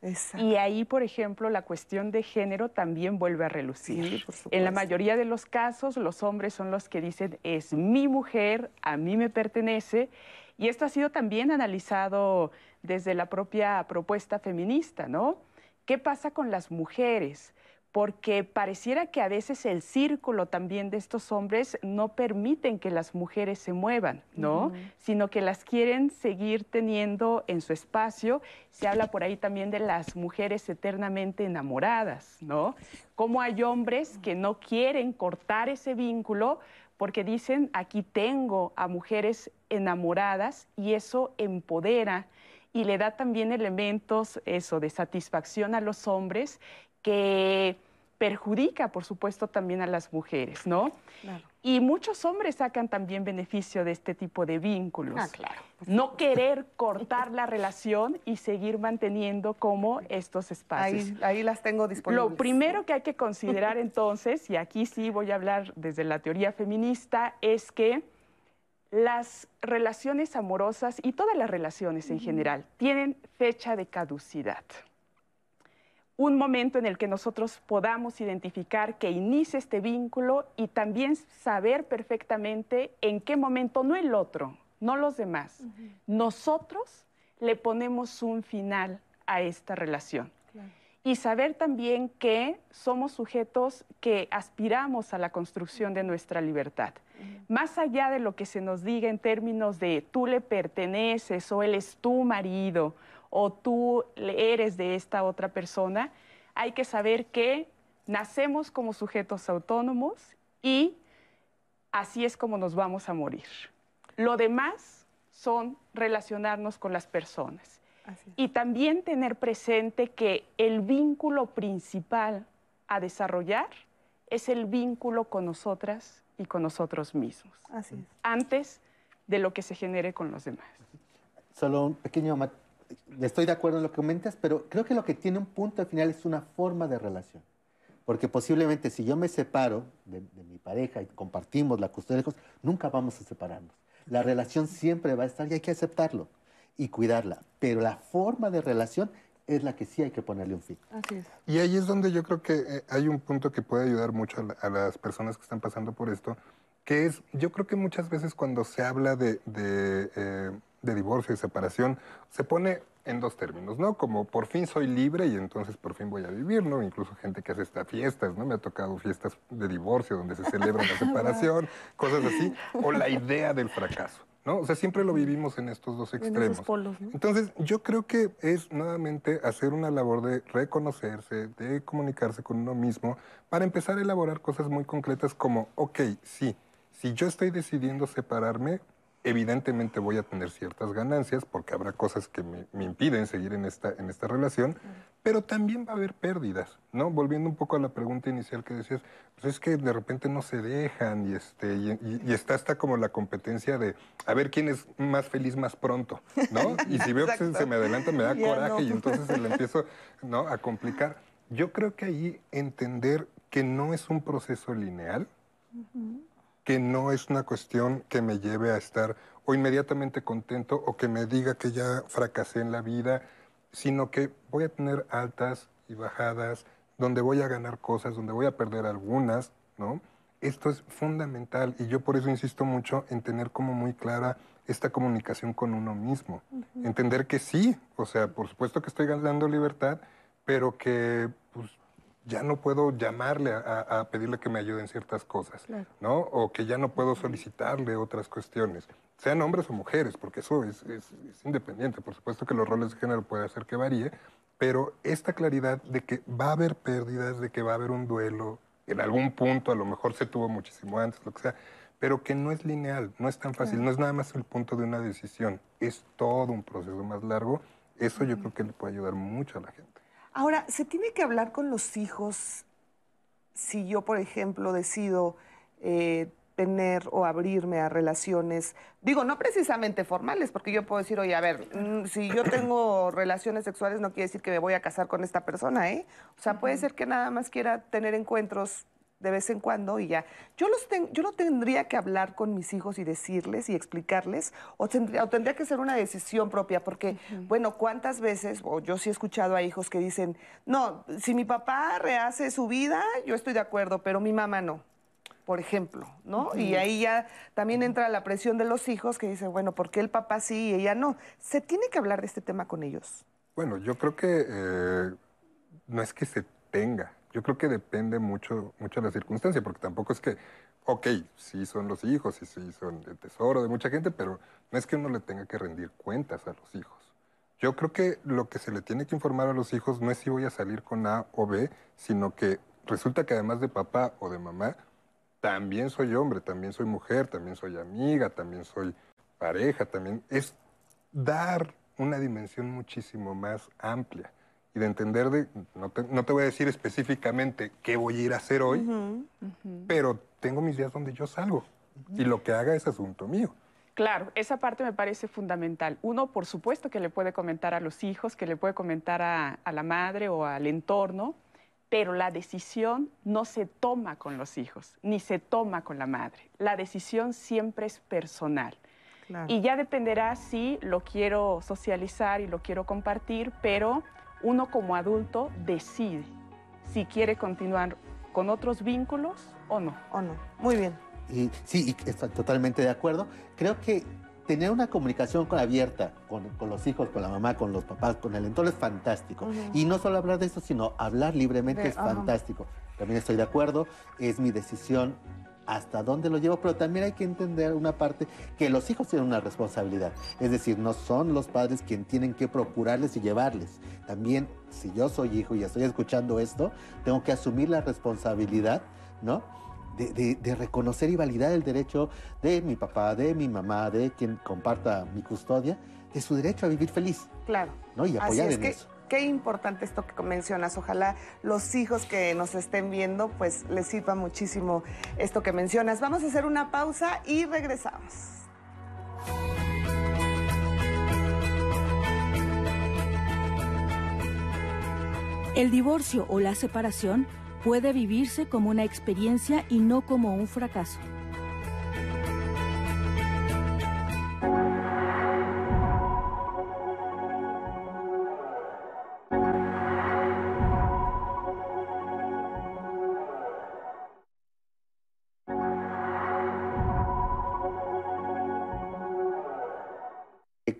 exacto. Y ahí, por ejemplo, la cuestión de género también vuelve a relucir. Sí, por en la mayoría de los casos, los hombres son los que dicen, es mi mujer, a mí me pertenece. Y esto ha sido también analizado desde la propia propuesta feminista, ¿no? ¿Qué pasa con las mujeres? Porque pareciera que a veces el círculo también de estos hombres no permiten que las mujeres se muevan, ¿no? Sino que las quieren seguir teniendo en su espacio. Se habla por ahí también de las mujeres eternamente enamoradas, ¿no? Cómo hay hombres que no quieren cortar ese vínculo porque dicen, aquí tengo a mujeres enamoradas y eso empodera y le da también elementos, eso, de satisfacción a los hombres que perjudica, por supuesto, también a las mujeres, ¿no? Claro. Y muchos hombres sacan también beneficio de este tipo de vínculos. Ah, claro. No querer cortar la relación y seguir manteniendo como estos espacios. Ahí, ahí las tengo disponibles. Lo primero que hay que considerar entonces, y aquí sí voy a hablar desde la teoría feminista, es que las relaciones amorosas y todas las relaciones en general tienen fecha de caducidad. Un momento en el que nosotros podamos identificar que inicia este vínculo y también saber perfectamente en qué momento, no el otro, no los demás, nosotros le ponemos un final a esta relación. Y saber también que somos sujetos que aspiramos a la construcción de nuestra libertad. Más allá de lo que se nos diga en términos de tú le perteneces o él es tu marido o tú eres de esta otra persona, hay que saber que nacemos como sujetos autónomos y así es como nos vamos a morir. Lo demás son relacionarnos con las personas. Y también tener presente que el vínculo principal a desarrollar es el vínculo con nosotras y con nosotros mismos, Así es. antes de lo que se genere con los demás. Solo un pequeño... Estoy de acuerdo en lo que comentas, pero creo que lo que tiene un punto al final es una forma de relación. Porque posiblemente si yo me separo de, de mi pareja y compartimos la custodia de hijos, nunca vamos a separarnos. La relación siempre va a estar y hay que aceptarlo y cuidarla. Pero la forma de relación es la que sí hay que ponerle un fin. Así es. Y ahí es donde yo creo que eh, hay un punto que puede ayudar mucho a, la- a las personas que están pasando por esto, que es, yo creo que muchas veces cuando se habla de, de, eh, de divorcio y separación, se pone en dos términos, ¿no? Como por fin soy libre y entonces por fin voy a vivir, ¿no? Incluso gente que hace hasta fiestas, ¿no? Me ha tocado fiestas de divorcio donde se celebra la separación, cosas así, o la idea del fracaso, ¿no? O sea, siempre lo vivimos en estos dos En extremos. esos polos, ¿no? Entonces, yo creo que es nuevamente hacer una labor de reconocerse, de comunicarse con uno mismo, para empezar a elaborar cosas muy concretas como, ok, sí, si yo estoy decidiendo separarme, evidentemente voy a tener ciertas ganancias, porque habrá cosas que me, me impiden seguir en esta, en esta relación, pero también va a haber pérdidas, ¿no? Volviendo un poco a la pregunta inicial que decías, pues es que de repente no se dejan y, este, y, y- y está hasta como la competencia de a ver quién es más feliz más pronto, ¿no? Y si veo que se, se me adelanta, me da Ya coraje no. y entonces se le empiezo ¿no? a complicar. Yo creo que ahí entender que no es un proceso lineal, que no es una cuestión que me lleve a estar o inmediatamente contento o que me diga que ya fracasé en la vida, sino que voy a tener altas y bajadas, donde voy a ganar cosas, donde voy a perder algunas, ¿no? Esto es fundamental y yo por eso insisto mucho en tener como muy clara esta comunicación con uno mismo. Entender que sí, o sea, por supuesto que estoy ganando libertad, pero que pues, ya no puedo llamarle a, pedirle que me ayude en ciertas cosas, ¿no? O que ya no puedo solicitarle otras cuestiones, sean hombres o mujeres, porque eso es, es- es independiente. Por supuesto que los roles de género puede hacer que varíe, pero esta claridad de que va a haber pérdidas, de que va a haber un duelo, en algún punto a lo mejor se tuvo muchísimo antes, lo que sea, pero que no es lineal, no es tan fácil, no es nada más el punto de una decisión, es todo un proceso más largo. Eso yo creo que le puede ayudar mucho a la gente. Ahora, ¿se tiene que hablar con los hijos si yo, por ejemplo, decido eh, tener o abrirme a relaciones, digo, no precisamente formales, porque yo puedo decir, oye, a ver, mm, si yo tengo relaciones sexuales no quiere decir que me voy a casar con esta persona, ¿eh? O sea, puede ser que nada más quiera tener encuentros de vez en cuando y ya. Yo, los yo no tendría que hablar con mis hijos y decirles y explicarles, o tendría, o tendría que ser una decisión propia, porque, bueno, ¿cuántas veces, o yo sí he escuchado a hijos que dicen, no, si mi papá rehace su vida, yo estoy de acuerdo, pero mi mamá no por ejemplo, ¿no? Y ahí ya también entra la presión de los hijos que dicen, bueno, ¿por qué el papá sí y ella no? ¿Se tiene que hablar de este tema con ellos? Bueno, yo creo que eh, no es que se tenga, yo creo que depende mucho, mucho de la circunstancia, porque tampoco es que, ok, sí son los hijos y sí son el tesoro de mucha gente, pero no es que uno le tenga que rendir cuentas a los hijos. Yo creo que lo que se le tiene que informar a los hijos no es si voy a salir con A o B, sino que resulta que además de papá o de mamá, también soy hombre, también soy mujer, también soy amiga, también soy pareja, también es dar una dimensión muchísimo más amplia y de entender de, no te, voy a decir específicamente qué voy a ir a hacer hoy, pero tengo mis días donde yo salgo y lo que haga es asunto mío. Claro, esa parte me parece fundamental. Uno, por supuesto, que le puede comentar a los hijos, que le puede comentar a la madre o al entorno, pero la decisión no se toma con los hijos, ni se toma con la madre. La decisión siempre es personal. Y ya dependerá si lo quiero socializar y lo quiero compartir, pero uno como adulto decide si quiere continuar con otros vínculos o no. O no. Muy bien. Y, sí, estoy totalmente de acuerdo. Creo que tener una comunicación con, abierta con, los hijos, con la mamá, con los papás, con el entorno es fantástico. Y no solo hablar de eso, sino hablar libremente es fantástico. También estoy de acuerdo, es mi decisión hasta dónde lo llevo, pero también hay que entender una parte que los hijos tienen una responsabilidad. Es decir, no son los padres quienes tienen que procurarles y llevarles. También, si yo soy hijo y estoy escuchando esto, tengo que asumir la responsabilidad, ¿no? de, reconocer y validar el derecho de mi papá, de mi mamá, de quien comparta mi custodia, de su derecho a vivir feliz. Claro. ¿no? Y apoyar en eso. Qué importante esto que mencionas. Ojalá los hijos que nos estén viendo, pues les sirva muchísimo esto que mencionas. Vamos a hacer una pausa y regresamos. El divorcio o la separación puede vivirse como una experiencia y no como un fracaso.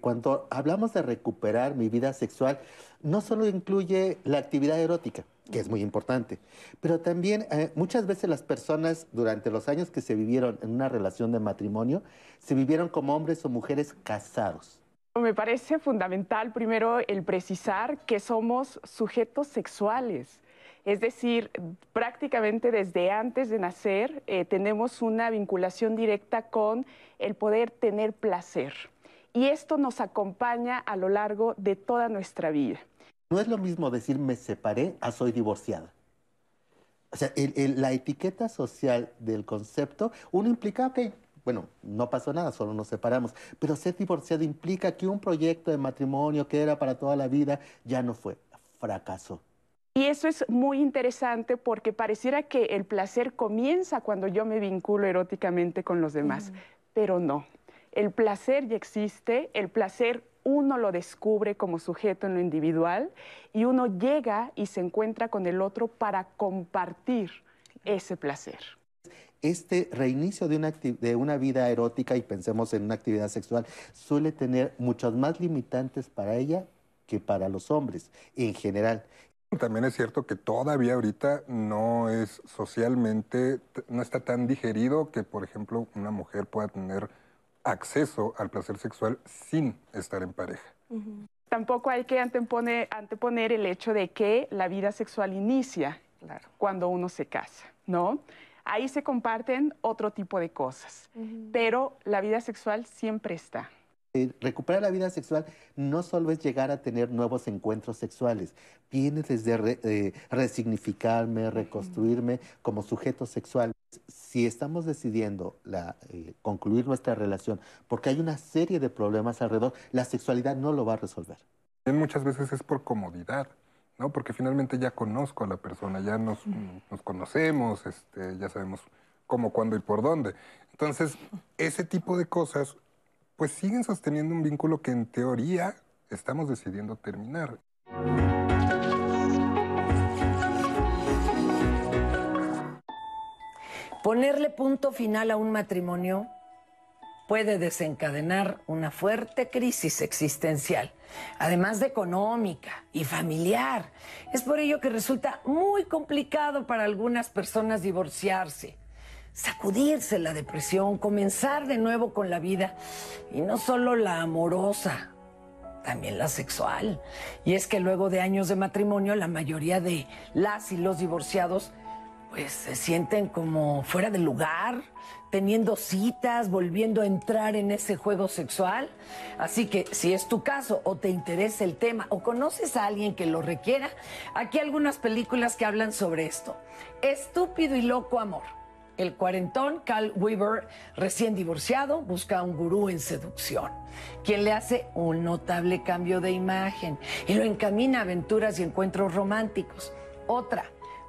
Cuando hablamos de recuperar mi vida sexual, no solo incluye la actividad erótica, que es muy importante. Pero también eh, muchas veces las personas durante los años que se vivieron en una relación de matrimonio, se vivieron como hombres o mujeres casados. Me parece fundamental primero el precisar que somos sujetos sexuales. Es decir, prácticamente desde antes de nacer eh, tenemos una vinculación directa con el poder tener placer. Y esto nos acompaña a lo largo de toda nuestra vida. No es lo mismo decir me separé a soy divorciada. O sea, la etiqueta social del concepto, uno implica, ok, bueno, no pasó nada, solo nos separamos, pero ser divorciado implica que un proyecto de matrimonio que era para toda la vida ya no fue, fracasó. Y eso es muy interesante porque pareciera que el placer comienza cuando yo me vinculo eróticamente con los demás, pero no. El placer ya existe, el placer uno lo descubre como sujeto en lo individual y uno llega y se encuentra con el otro para compartir ese placer. Este reinicio de una, de una vida erótica, y pensemos en una actividad sexual, suele tener muchas más limitantes para ella que para los hombres en general. También es cierto que todavía ahorita no es socialmente, no está tan digerido que, por ejemplo, una mujer pueda tener acceso al placer sexual sin estar en pareja. Tampoco hay que anteponer, el hecho de que la vida sexual inicia cuando uno se casa, ¿no? ahí se comparten otro tipo de cosas, pero la vida sexual siempre está. Eh, recuperar la vida sexual no solo es llegar a tener nuevos encuentros sexuales, viene desde eh, resignificarme, reconstruirme como sujeto sexual. Si estamos decidiendo eh, concluir nuestra relación porque hay una serie de problemas alrededor, la sexualidad no lo va a resolver. Muchas veces es por comodidad. ¿no? Porque finalmente ya conozco a la persona, ya nos, conocemos, este, ya sabemos cómo, cuándo y por dónde. Entonces, ese tipo de cosas pues siguen sosteniendo un vínculo que en teoría estamos decidiendo terminar. Ponerle punto final a un matrimonio puede desencadenar una fuerte crisis existencial, además de económica y familiar. Es por ello que resulta muy complicado para algunas personas divorciarse sacudirse la depresión, comenzar de nuevo con la vida. Y no solo la amorosa, también la sexual. Y es que luego de años de matrimonio, la mayoría de las y los divorciados pues se sienten como fuera de lugar, teniendo citas, volviendo a entrar en ese juego sexual. Así que si es tu caso o te interesa el tema o conoces a alguien que lo requiera, aquí algunas películas que hablan sobre esto. Estúpido y loco amor el cuarentón, Cal Weaver, recién divorciado, busca a un gurú en seducción, quien le hace un notable cambio de imagen y lo encamina a aventuras y encuentros románticos. Otra,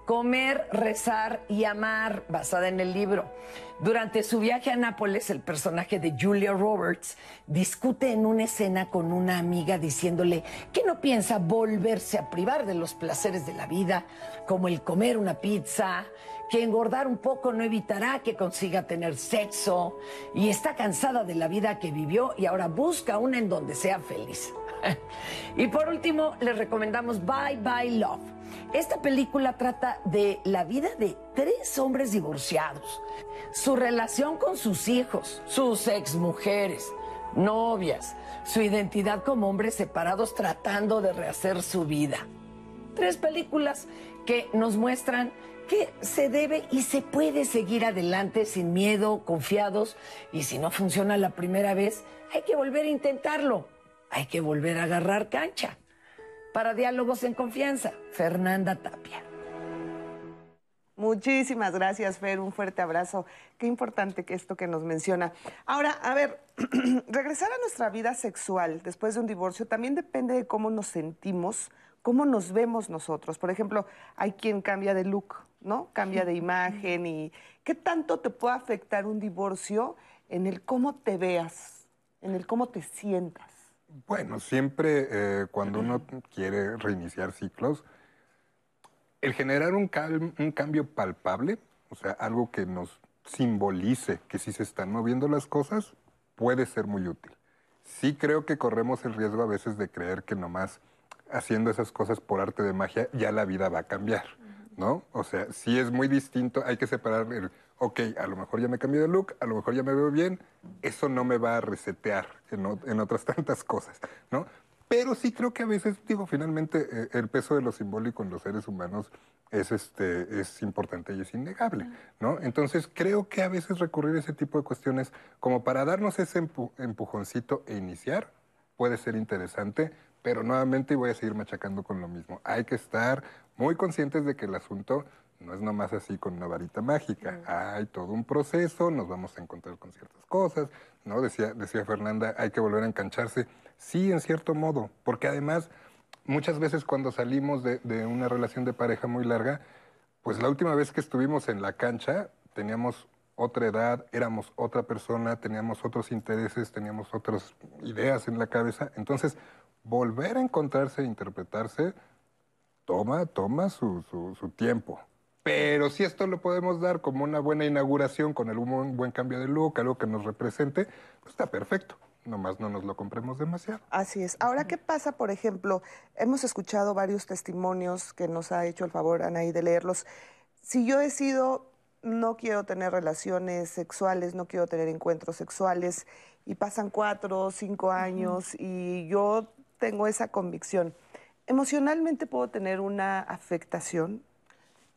Comer, rezar y amar, basada en el libro. Durante su viaje a Nápoles, el personaje de Julia Roberts discute en una escena con una amiga diciéndole que no piensa volverse a privar de los placeres de la vida, como el comer una pizza, que engordar un poco no evitará que consiga tener sexo y está cansada de la vida que vivió y ahora busca una en donde sea feliz. y por último, les recomendamos Bye Bye Love. Esta película trata de la vida de tres hombres divorciados, su relación con sus hijos, sus exmujeres, novias, su identidad como hombres separados tratando de rehacer su vida. Tres películas que nos muestran que se debe y se puede seguir adelante sin miedo, confiados, y si no funciona la primera vez, hay que volver a intentarlo, hay que volver a agarrar cancha. Para Diálogos en Confianza, Fernanda Tapia. Muchísimas gracias, Fer. Un fuerte abrazo. Qué importante que esto que nos menciona. Ahora, a ver, regresar a nuestra vida sexual después de un divorcio también depende de cómo nos sentimos, cómo nos vemos nosotros. Por ejemplo, hay quien cambia de look, ¿no? Cambia de imagen y ¿qué tanto te puede afectar un divorcio en el cómo te veas, en el cómo te sientas? Bueno, siempre eh, cuando uno quiere reiniciar ciclos, el generar un, un cambio palpable, o sea, algo que nos simbolice que sí se están moviendo las cosas, puede ser muy útil. Sí creo que corremos el riesgo a veces de creer que nomás haciendo esas cosas por arte de magia, ya la vida va a cambiar, ¿no? O sea, sí es muy distinto, hay que separar el, ok, a lo mejor ya me cambié de look, a lo mejor ya me veo bien, eso no me va a resetear en, otras tantas cosas, ¿no? Pero sí creo que a veces, digo, finalmente eh, el peso de lo simbólico en los seres humanos es, este, es importante y es innegable, ¿no? Entonces creo que a veces recurrir a ese tipo de cuestiones como para darnos ese empujoncito e iniciar puede ser interesante, pero nuevamente voy a seguir machacando con lo mismo. Hay que estar muy conscientes de que el asunto no es nomás así con una varita mágica. Hay todo un proceso, nos vamos a encontrar con ciertas cosas, ¿no? Decía, decía Fernanda, hay que volver a engancharse. Sí, en cierto modo, porque además muchas veces cuando salimos de, de una relación de pareja muy larga, pues la última vez que estuvimos en la cancha teníamos otra edad, éramos otra persona, teníamos otros intereses, teníamos otras ideas en la cabeza. Entonces, volver a encontrarse e interpretarse toma, toma su, su, tiempo. Pero si esto lo podemos dar como una buena inauguración con un buen cambio de look, algo que nos represente, pues está perfecto. Nomás no nos lo compremos demasiado. Así es. Ahora, ¿qué pasa, por ejemplo? Hemos escuchado varios testimonios que nos ha hecho el favor Anaí de leerlos. Si yo decido no quiero tener relaciones sexuales, no quiero tener encuentros sexuales, y pasan cuatro o cinco años y yo tengo esa convicción. ¿Emocionalmente puedo tener una afectación?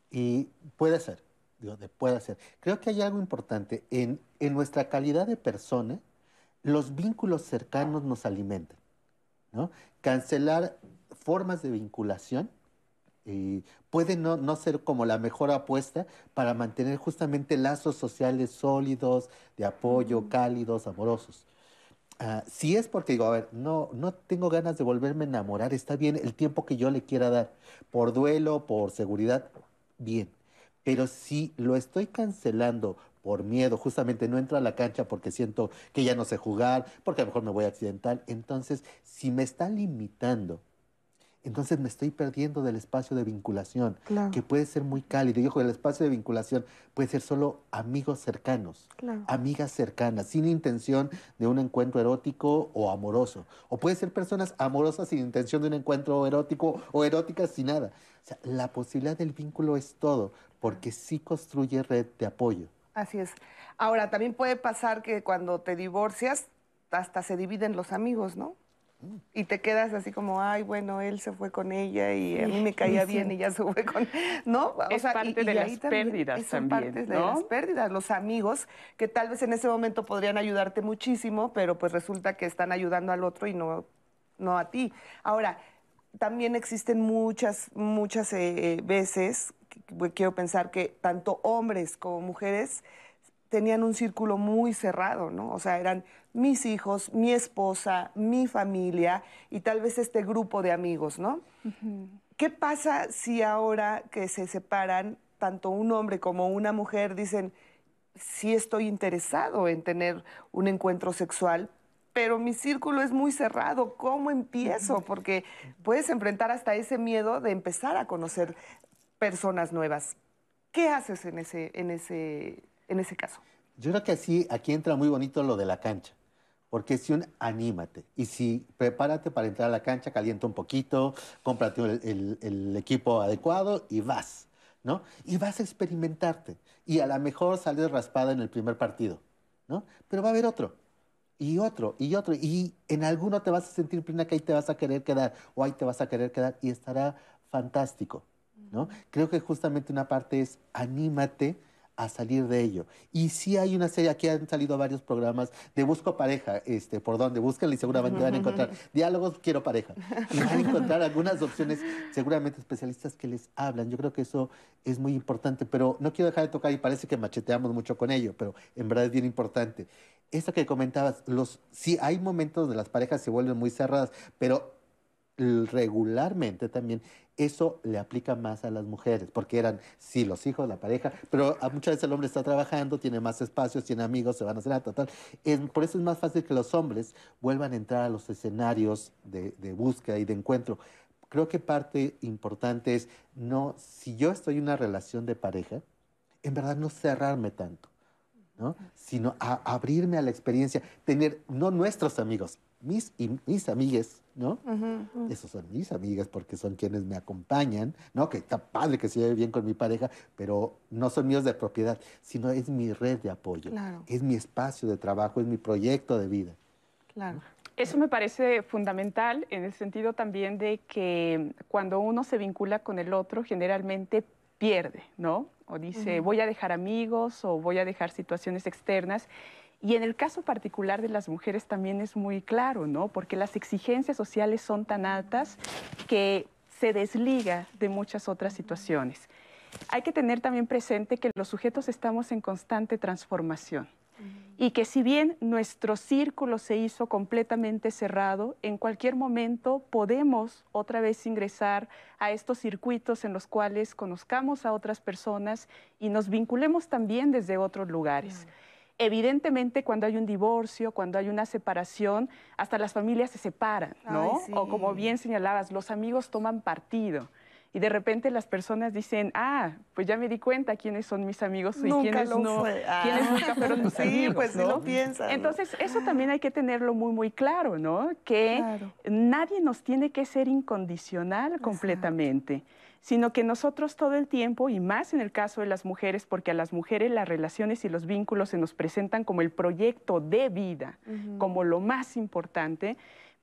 Y puede ser. digo, de puede hacer. Creo que hay algo importante. En, en nuestra calidad de persona, los vínculos cercanos nos alimentan. ¿no? Cancelar formas de vinculación eh, puede no, no, ser como la mejor apuesta para mantener justamente lazos sociales sólidos, de apoyo, cálidos, amorosos. Ah, si es porque digo, a ver, no, no tengo ganas de volverme a enamorar, está bien el tiempo que yo le quiera dar, por duelo, por seguridad, bien. Pero si lo estoy cancelando por miedo, justamente no entro a la cancha porque siento que ya no sé jugar, porque a lo mejor me voy a accidental, entonces si me está limitando entonces me estoy perdiendo del espacio de vinculación, que puede ser muy cálido. Y ojo, el espacio de vinculación puede ser solo amigos cercanos, amigas cercanas, sin intención de un encuentro erótico o amoroso. O puede ser personas amorosas sin intención de un encuentro erótico o eróticas sin nada. O sea, la posibilidad del vínculo es todo, porque sí construye red de apoyo. Así es. Ahora, también puede pasar que cuando te divorcias, hasta se dividen los amigos, ¿no? Y te quedas así como, ay, bueno, él se fue con ella y a mí me caía bien y ya se fue con... ¿No? es parte de las pérdidas también, parte de las pérdidas. Los amigos que tal vez en ese momento podrían ayudarte muchísimo, pero pues resulta que están ayudando al otro y no, no a ti. Ahora, también existen muchas, muchas eh, veces, quiero pensar que tanto hombres como mujeres tenían un círculo muy cerrado, ¿no? O sea, eran mis hijos, mi esposa, mi familia y tal vez este grupo de amigos, ¿no? ¿Qué pasa si ahora que se separan, tanto un hombre como una mujer dicen, sí estoy interesado en tener un encuentro sexual, pero mi círculo es muy cerrado, ¿cómo empiezo? Porque puedes enfrentar hasta ese miedo de empezar a conocer personas nuevas. ¿Qué haces en ese, en ese, en ese caso? Yo creo que así, aquí entra muy bonito lo de la cancha. Porque si un anímate. Y si prepárate para entrar a la cancha, calienta un poquito, cómprate el, equipo adecuado y vas, ¿no? Y vas a experimentarte. Y a lo mejor sales raspada en el primer partido, ¿no? Pero va a haber otro. Y otro, y otro. Y en alguno te vas a sentir plena que ahí te vas a querer quedar, o ahí te vas a querer quedar, y estará fantástico, ¿no? Creo que justamente una parte es anímate a salir de ello. Y sí hay una serie, aquí han salido varios programas de Busco Pareja, este, por donde buscan y seguramente van a encontrar diálogos, quiero pareja. Y van a encontrar algunas opciones, seguramente especialistas que les hablan. Yo creo que eso es muy importante, pero no quiero dejar de tocar y parece que macheteamos mucho con ello, pero en verdad es bien importante. Eso que comentabas, los, sí hay momentos donde las parejas se vuelven muy cerradas, pero regularmente también eso le aplica más a las mujeres, porque eran, sí, los hijos, la pareja, pero a muchas veces el hombre está trabajando, tiene más espacios, tiene amigos, se van a hacer total. por eso es más fácil que los hombres vuelvan a entrar a los escenarios de, de búsqueda y de encuentro. Creo que parte importante es, no, si yo estoy en una relación de pareja, en verdad no cerrarme tanto, ¿no? sino abrirme a la experiencia, tener, no nuestros amigos, mis, y mis amigues, ¿no? Esos son mis amigas porque son quienes me acompañan, ¿no? Que está padre que se lleve bien con mi pareja, pero no son míos de propiedad, sino es mi red de apoyo, es mi espacio de trabajo, es mi proyecto de vida. Claro. Eso me parece fundamental en el sentido también de que cuando uno se vincula con el otro, generalmente pierde, ¿no? O dice, voy a dejar amigos o voy a dejar situaciones externas y en el caso particular de las mujeres también es muy claro, ¿no? Porque las exigencias sociales son tan altas que se desliga de muchas otras situaciones. Hay que tener también presente que los sujetos estamos en constante transformación y que si bien nuestro círculo se hizo completamente cerrado, en cualquier momento podemos otra vez ingresar a estos circuitos en los cuales conozcamos a otras personas y nos vinculemos también desde otros lugares. Evidentemente, cuando hay un divorcio, cuando hay una separación, hasta las familias se separan, ¿no? O como bien señalabas, los amigos toman partido. Y de repente las personas dicen, ah, pues ya me di cuenta quiénes son mis amigos y quiénes no, quiénes ah. nunca fueron mis amigos. Sí, pues ¿no? lo piensan. Entonces, eso también hay que tenerlo muy, muy claro, ¿no? Que nadie nos tiene que ser incondicional completamente sino que nosotros todo el tiempo, y más en el caso de las mujeres, porque a las mujeres las relaciones y los vínculos se nos presentan como el proyecto de vida, como lo más importante,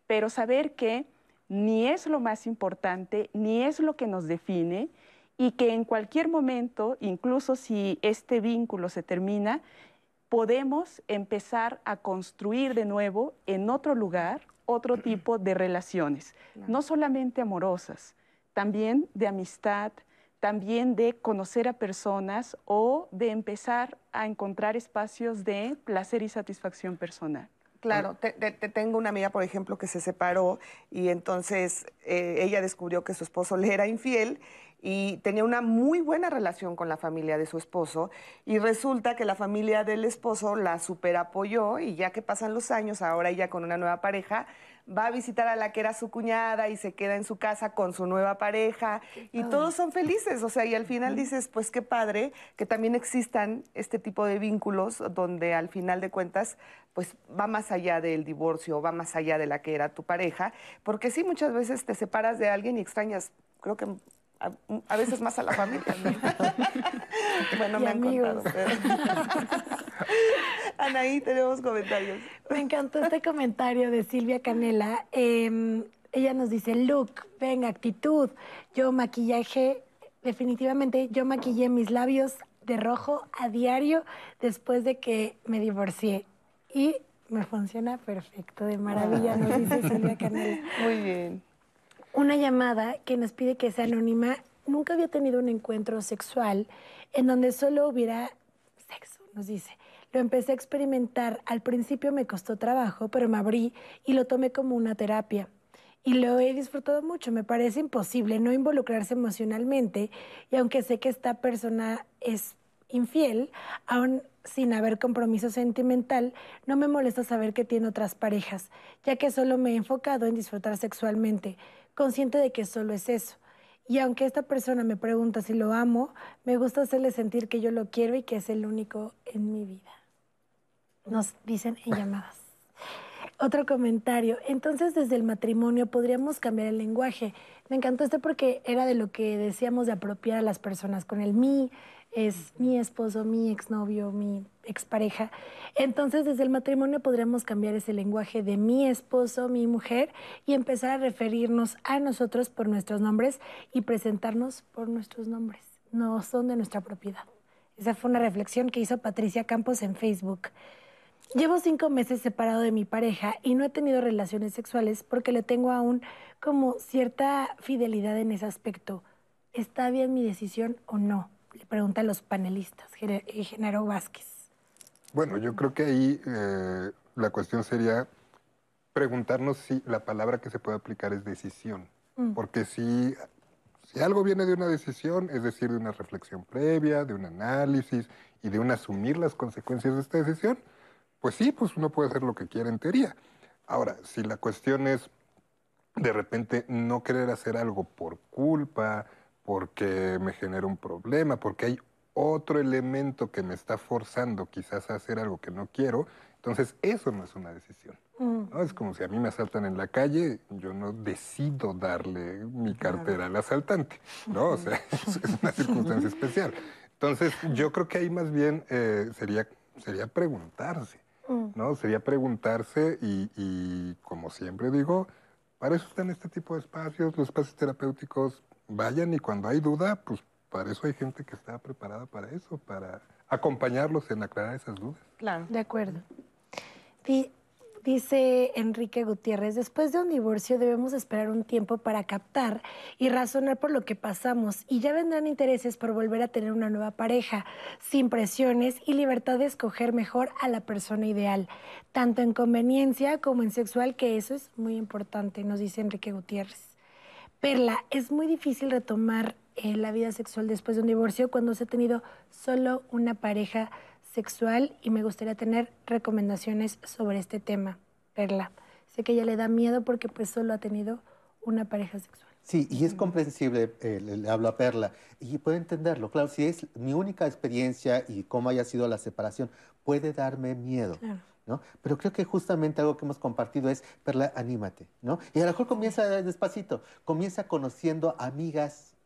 pero saber que ni es lo más importante, ni es lo que nos define, y que en cualquier momento, incluso si este vínculo se termina, podemos empezar a construir de nuevo en otro lugar otro tipo de relaciones, no solamente amorosas, también de amistad, también de conocer a personas o de empezar a encontrar espacios de placer y satisfacción personal. Claro, te, tengo una amiga, por ejemplo, que se separó y entonces eh, ella descubrió que su esposo le era infiel y tenía una muy buena relación con la familia de su esposo y resulta que la familia del esposo la superapoyó y ya que pasan los años, ahora ella con una nueva pareja, va a visitar a la que era su cuñada y se queda en su casa con su nueva pareja y todos son felices, o sea, y al final dices, pues qué padre que también existan este tipo de vínculos donde al final de cuentas, pues va más allá del divorcio, va más allá de la que era tu pareja, porque sí, muchas veces te separas de alguien y extrañas, creo que a, veces más a la familia. bueno, me han contado. Anaí, tenemos comentarios. Me encantó este comentario de Silvia Canela. Em, ella nos dice, look, venga, actitud. Yo maquillaje, definitivamente yo maquillé mis labios de rojo a diario después de que me divorcié. Y me funciona perfecto, de maravilla, nos dice Silvia Canela. Muy bien una llamada que nos pide que sea anónima. Nunca había tenido un encuentro sexual en donde solo hubiera sexo, nos dice. Lo empecé a experimentar. Al principio me costó trabajo, pero me abrí y lo tomé como una terapia. Y lo he disfrutado mucho. Me parece imposible no involucrarse emocionalmente. Y aunque sé que esta persona es infiel, aún sin haber compromiso sentimental, no me molesta saber que tiene otras parejas, ya que solo me he enfocado en disfrutar sexualmente consciente de que solo es eso. Y aunque esta persona me pregunta si lo amo, me gusta hacerle sentir que yo lo quiero y que es el único en mi vida. Nos dicen en llamadas. Otro comentario. Entonces, desde el matrimonio podríamos cambiar el lenguaje. Me encantó este porque era de lo que decíamos de apropiar a las personas con el mí, es mi esposo, mi exnovio, mi expareja. Entonces, desde el matrimonio podríamos cambiar ese lenguaje de mi esposo, mi mujer, y empezar a referirnos a nosotros por nuestros nombres y presentarnos por nuestros nombres. No son de nuestra propiedad. Esa fue una reflexión que hizo Patricia Campos en Facebook. Llevo cinco meses separado de mi pareja y no he tenido relaciones sexuales porque le tengo aún como cierta fidelidad en ese aspecto. ¿Está bien mi decisión o no? Le pregunta a los panelistas, eh, Genaro Vázquez. Bueno, yo creo que ahí eh, la cuestión sería preguntarnos si la palabra que se puede aplicar es decisión. Mm. Porque si, si algo viene de una decisión, es decir, de una reflexión previa, de un análisis y de un asumir las consecuencias de esta decisión, pues sí, pues uno puede hacer lo que quiera en teoría. Ahora, si la cuestión es de repente no querer hacer algo por culpa, porque me genera un problema, porque hay otro elemento que me está forzando quizás a hacer algo que no quiero, entonces eso no es una decisión. ¿no? Es como si a mí me asaltan en la calle, yo no decido darle mi cartera al asaltante, ¿no? O sea, es, una circunstancia especial. Entonces, yo creo que ahí más bien eh, sería, sería preguntarse, mm. ¿no? Sería preguntarse y, y, como siempre digo, para eso están este tipo de espacios, los espacios terapéuticos vayan y cuando hay duda, pues para eso hay gente que está preparada para eso, para acompañarlos en aclarar esas dudas. Claro. De acuerdo. dice Enrique Gutiérrez, después de un divorcio debemos esperar un tiempo para captar y razonar por lo que pasamos y ya vendrán intereses por volver a tener una nueva pareja, sin presiones y libertad de escoger mejor a la persona ideal, tanto en conveniencia como en sexual, que eso es muy importante, nos dice Enrique Gutiérrez. Perla, es muy difícil retomar eh, la vida sexual después de un divorcio cuando se ha tenido solo una pareja sexual y me gustaría tener recomendaciones sobre este tema, Perla. Sé que ella le da miedo porque pues solo ha tenido una pareja sexual. Sí, y es comprensible, eh, le, hablo a Perla, y puede entenderlo. Claro, si es mi única experiencia y cómo haya sido la separación, puede darme miedo. Claro. Pero creo que justamente algo que hemos compartido es, Perla, anímate, ¿no? Y a lo mejor comienza despacito, comienza conociendo amigas,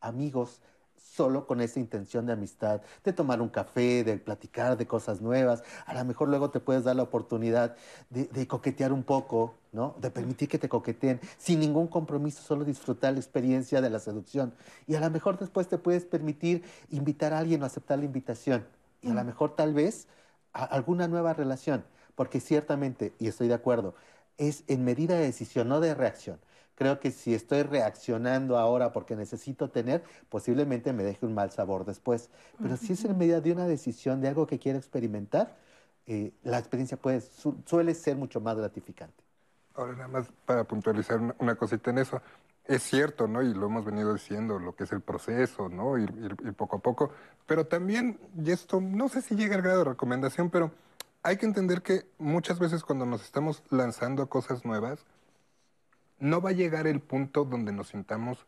amigos solo con esa intención de amistad, de tomar un café, de platicar de cosas nuevas. A lo mejor luego te puedes dar la oportunidad de, coquetear un poco, ¿no? De permitir que te coqueteen sin ningún compromiso, solo disfrutar la experiencia de la seducción. Y a lo mejor después te puedes permitir invitar a alguien o aceptar la invitación. Y a lo mejor tal vez alguna nueva relación, porque ciertamente, y estoy de acuerdo, es en medida de decisión, no de reacción creo que si estoy reaccionando ahora porque necesito tener, posiblemente me deje un mal sabor después. Pero si es en medida de una decisión, de algo que quiero experimentar, eh, la experiencia puede, suele ser mucho más gratificante. Ahora nada más para puntualizar una, cosita en eso. Es cierto, ¿no? Y lo hemos venido diciendo, lo que es el proceso, ¿no? Ir, ir poco a poco. Pero también, y esto no sé si llega al grado de recomendación, pero hay que entender que muchas veces cuando nos estamos lanzando a cosas nuevas, no va a llegar el punto donde nos sintamos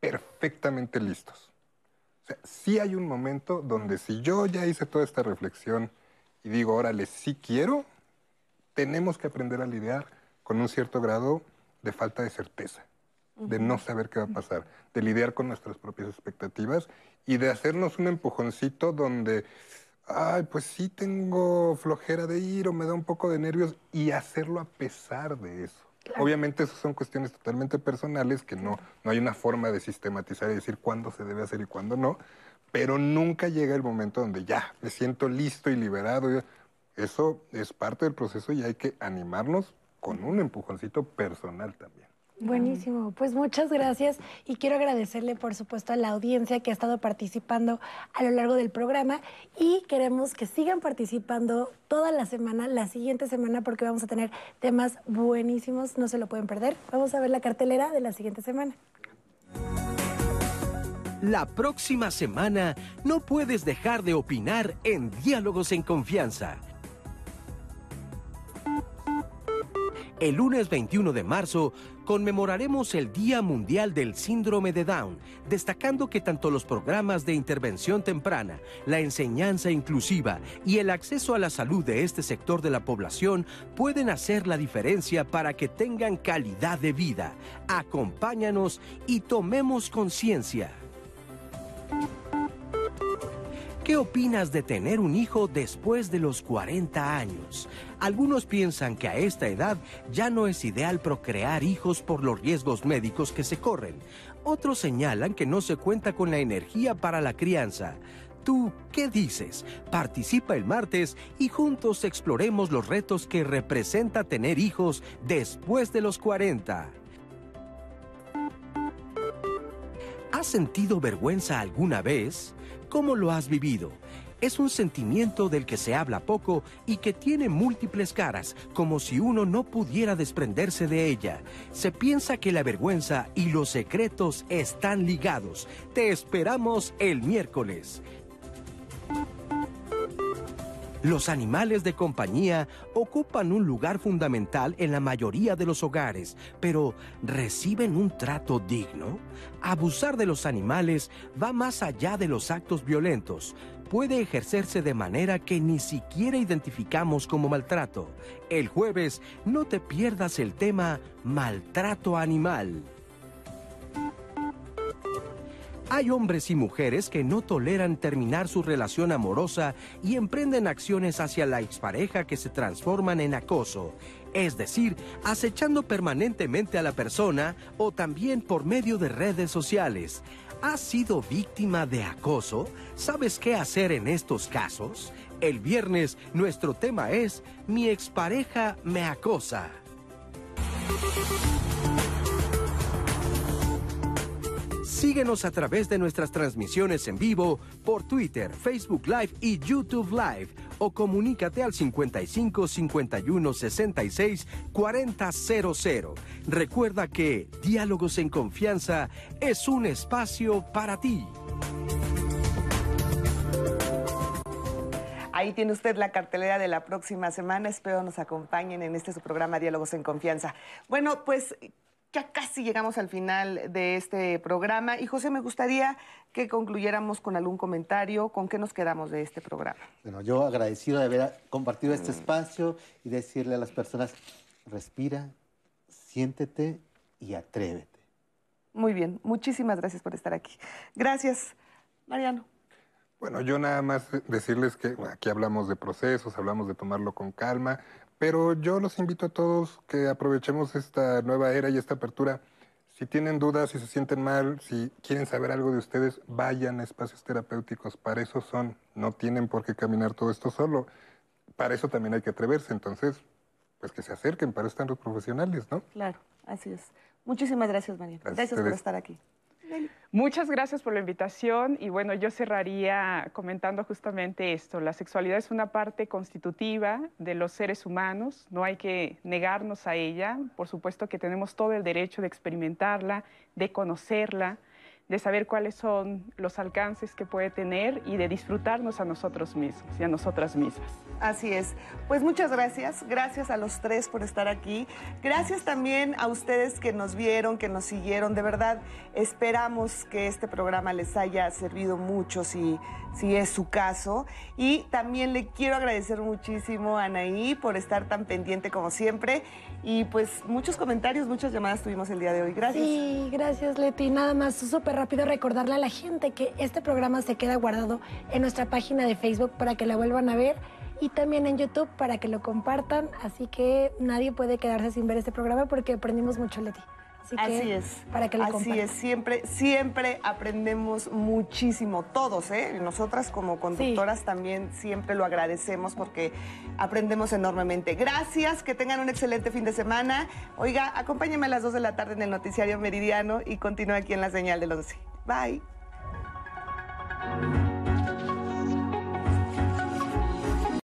perfectamente listos. O sea, sí hay un momento donde si yo ya hice toda esta reflexión y digo, órale, sí quiero, tenemos que aprender a lidiar con un cierto grado de falta de certeza, de no saber qué va a pasar, de lidiar con nuestras propias expectativas y de hacernos un empujoncito donde, ay, pues sí tengo flojera de ir o me da un poco de nervios y hacerlo a pesar de eso. Obviamente esas son cuestiones totalmente personales que no, no hay una forma de sistematizar y decir cuándo se debe hacer y cuándo no, pero nunca llega el momento donde ya me siento listo y liberado. Eso es parte del proceso y hay que animarnos con un empujoncito personal también. Buenísimo, pues muchas gracias y quiero agradecerle por supuesto a la audiencia que ha estado participando a lo largo del programa y queremos que sigan participando toda la semana, la siguiente semana porque vamos a tener temas buenísimos, no se lo pueden perder. Vamos a ver la cartelera de la siguiente semana. La próxima semana no puedes dejar de opinar en Diálogos en Confianza El lunes 21 de marzo conmemoraremos el Día Mundial del Síndrome de Down, destacando que tanto los programas de intervención temprana, la enseñanza inclusiva y el acceso a la salud de este sector de la población pueden hacer la diferencia para que tengan calidad de vida. Acompáñanos y tomemos conciencia. ¿Qué opinas de tener un hijo después de los 40 años? Algunos piensan que a esta edad ya no es ideal procrear hijos por los riesgos médicos que se corren. Otros señalan que no se cuenta con la energía para la crianza. ¿Tú qué dices? Participa el martes y juntos exploremos los retos que representa tener hijos después de los 40. ¿Has sentido vergüenza alguna vez? ¿Cómo lo has vivido? Es un sentimiento del que se habla poco y que tiene múltiples caras, como si uno no pudiera desprenderse de ella. Se piensa que la vergüenza y los secretos están ligados. Te esperamos el miércoles. Los animales de compañía ocupan un lugar fundamental en la mayoría de los hogares, pero ¿reciben un trato digno? Abusar de los animales va más allá de los actos violentos. Puede ejercerse de manera que ni siquiera identificamos como maltrato. El jueves no te pierdas el tema maltrato animal. Hay hombres y mujeres que no toleran terminar su relación amorosa y emprenden acciones hacia la expareja que se transforman en acoso, es decir, acechando permanentemente a la persona o también por medio de redes sociales. ¿Has sido víctima de acoso? ¿Sabes qué hacer en estos casos? El viernes nuestro tema es Mi expareja me acosa. Síguenos a través de nuestras transmisiones en vivo por Twitter, Facebook Live y YouTube Live o comunícate al 55 51 66 4000. Recuerda que Diálogos en Confianza es un espacio para ti. Ahí tiene usted la cartelera de la próxima semana. Espero nos acompañen en este su programa Diálogos en Confianza. Bueno, pues ya casi llegamos al final de este programa y José, me gustaría que concluyéramos con algún comentario, con qué nos quedamos de este programa. Bueno, yo agradecido de haber compartido este espacio y decirle a las personas, respira, siéntete y atrévete. Muy bien, muchísimas gracias por estar aquí. Gracias. Mariano. Bueno, yo nada más decirles que aquí hablamos de procesos, hablamos de tomarlo con calma, pero yo los invito a todos que aprovechemos esta nueva era y esta apertura. Si tienen dudas, si se sienten mal, si quieren saber algo de ustedes, vayan a espacios terapéuticos. Para eso son. No tienen por qué caminar todo esto solo. Para eso también hay que atreverse. Entonces, pues que se acerquen, para eso están los profesionales, ¿no? Claro, así es. Muchísimas gracias, Mariano. Gracias Gracias, por estar aquí. Muchas gracias por la invitación y bueno, yo cerraría comentando justamente esto. La sexualidad es una parte constitutiva de los seres humanos, no hay que negarnos a ella. Por supuesto que tenemos todo el derecho de experimentarla, de conocerla, de saber cuáles son los alcances que puede tener y de disfrutarnos a nosotros mismos y a nosotras mismas. Así es. Pues muchas gracias. Gracias a los tres por estar aquí. Gracias también a ustedes que nos vieron, que nos siguieron. De verdad, esperamos que este programa les haya servido mucho si, si es su caso. Y también le quiero agradecer muchísimo a Anaí por estar tan pendiente como siempre. Y pues muchos comentarios, muchas llamadas tuvimos el día de hoy. Gracias. Sí, gracias Leti. Nada más súper rápido recordarle a la gente que este programa se queda guardado en nuestra página de Facebook para que la vuelvan a ver y también en YouTube para que lo compartan. Así que nadie puede quedarse sin ver este programa porque aprendimos mucho, Leti. Así, que es. Para que lo Así compartan. es, siempre, siempre aprendemos muchísimo, todos, ¿eh? Nosotras como conductoras también siempre lo agradecemos porque aprendemos enormemente. Gracias, que tengan un excelente fin de semana. Oiga, acompáñenme a las 2 de la tarde en el Noticiario Meridiano y continúe aquí en la señal del 11. Bye.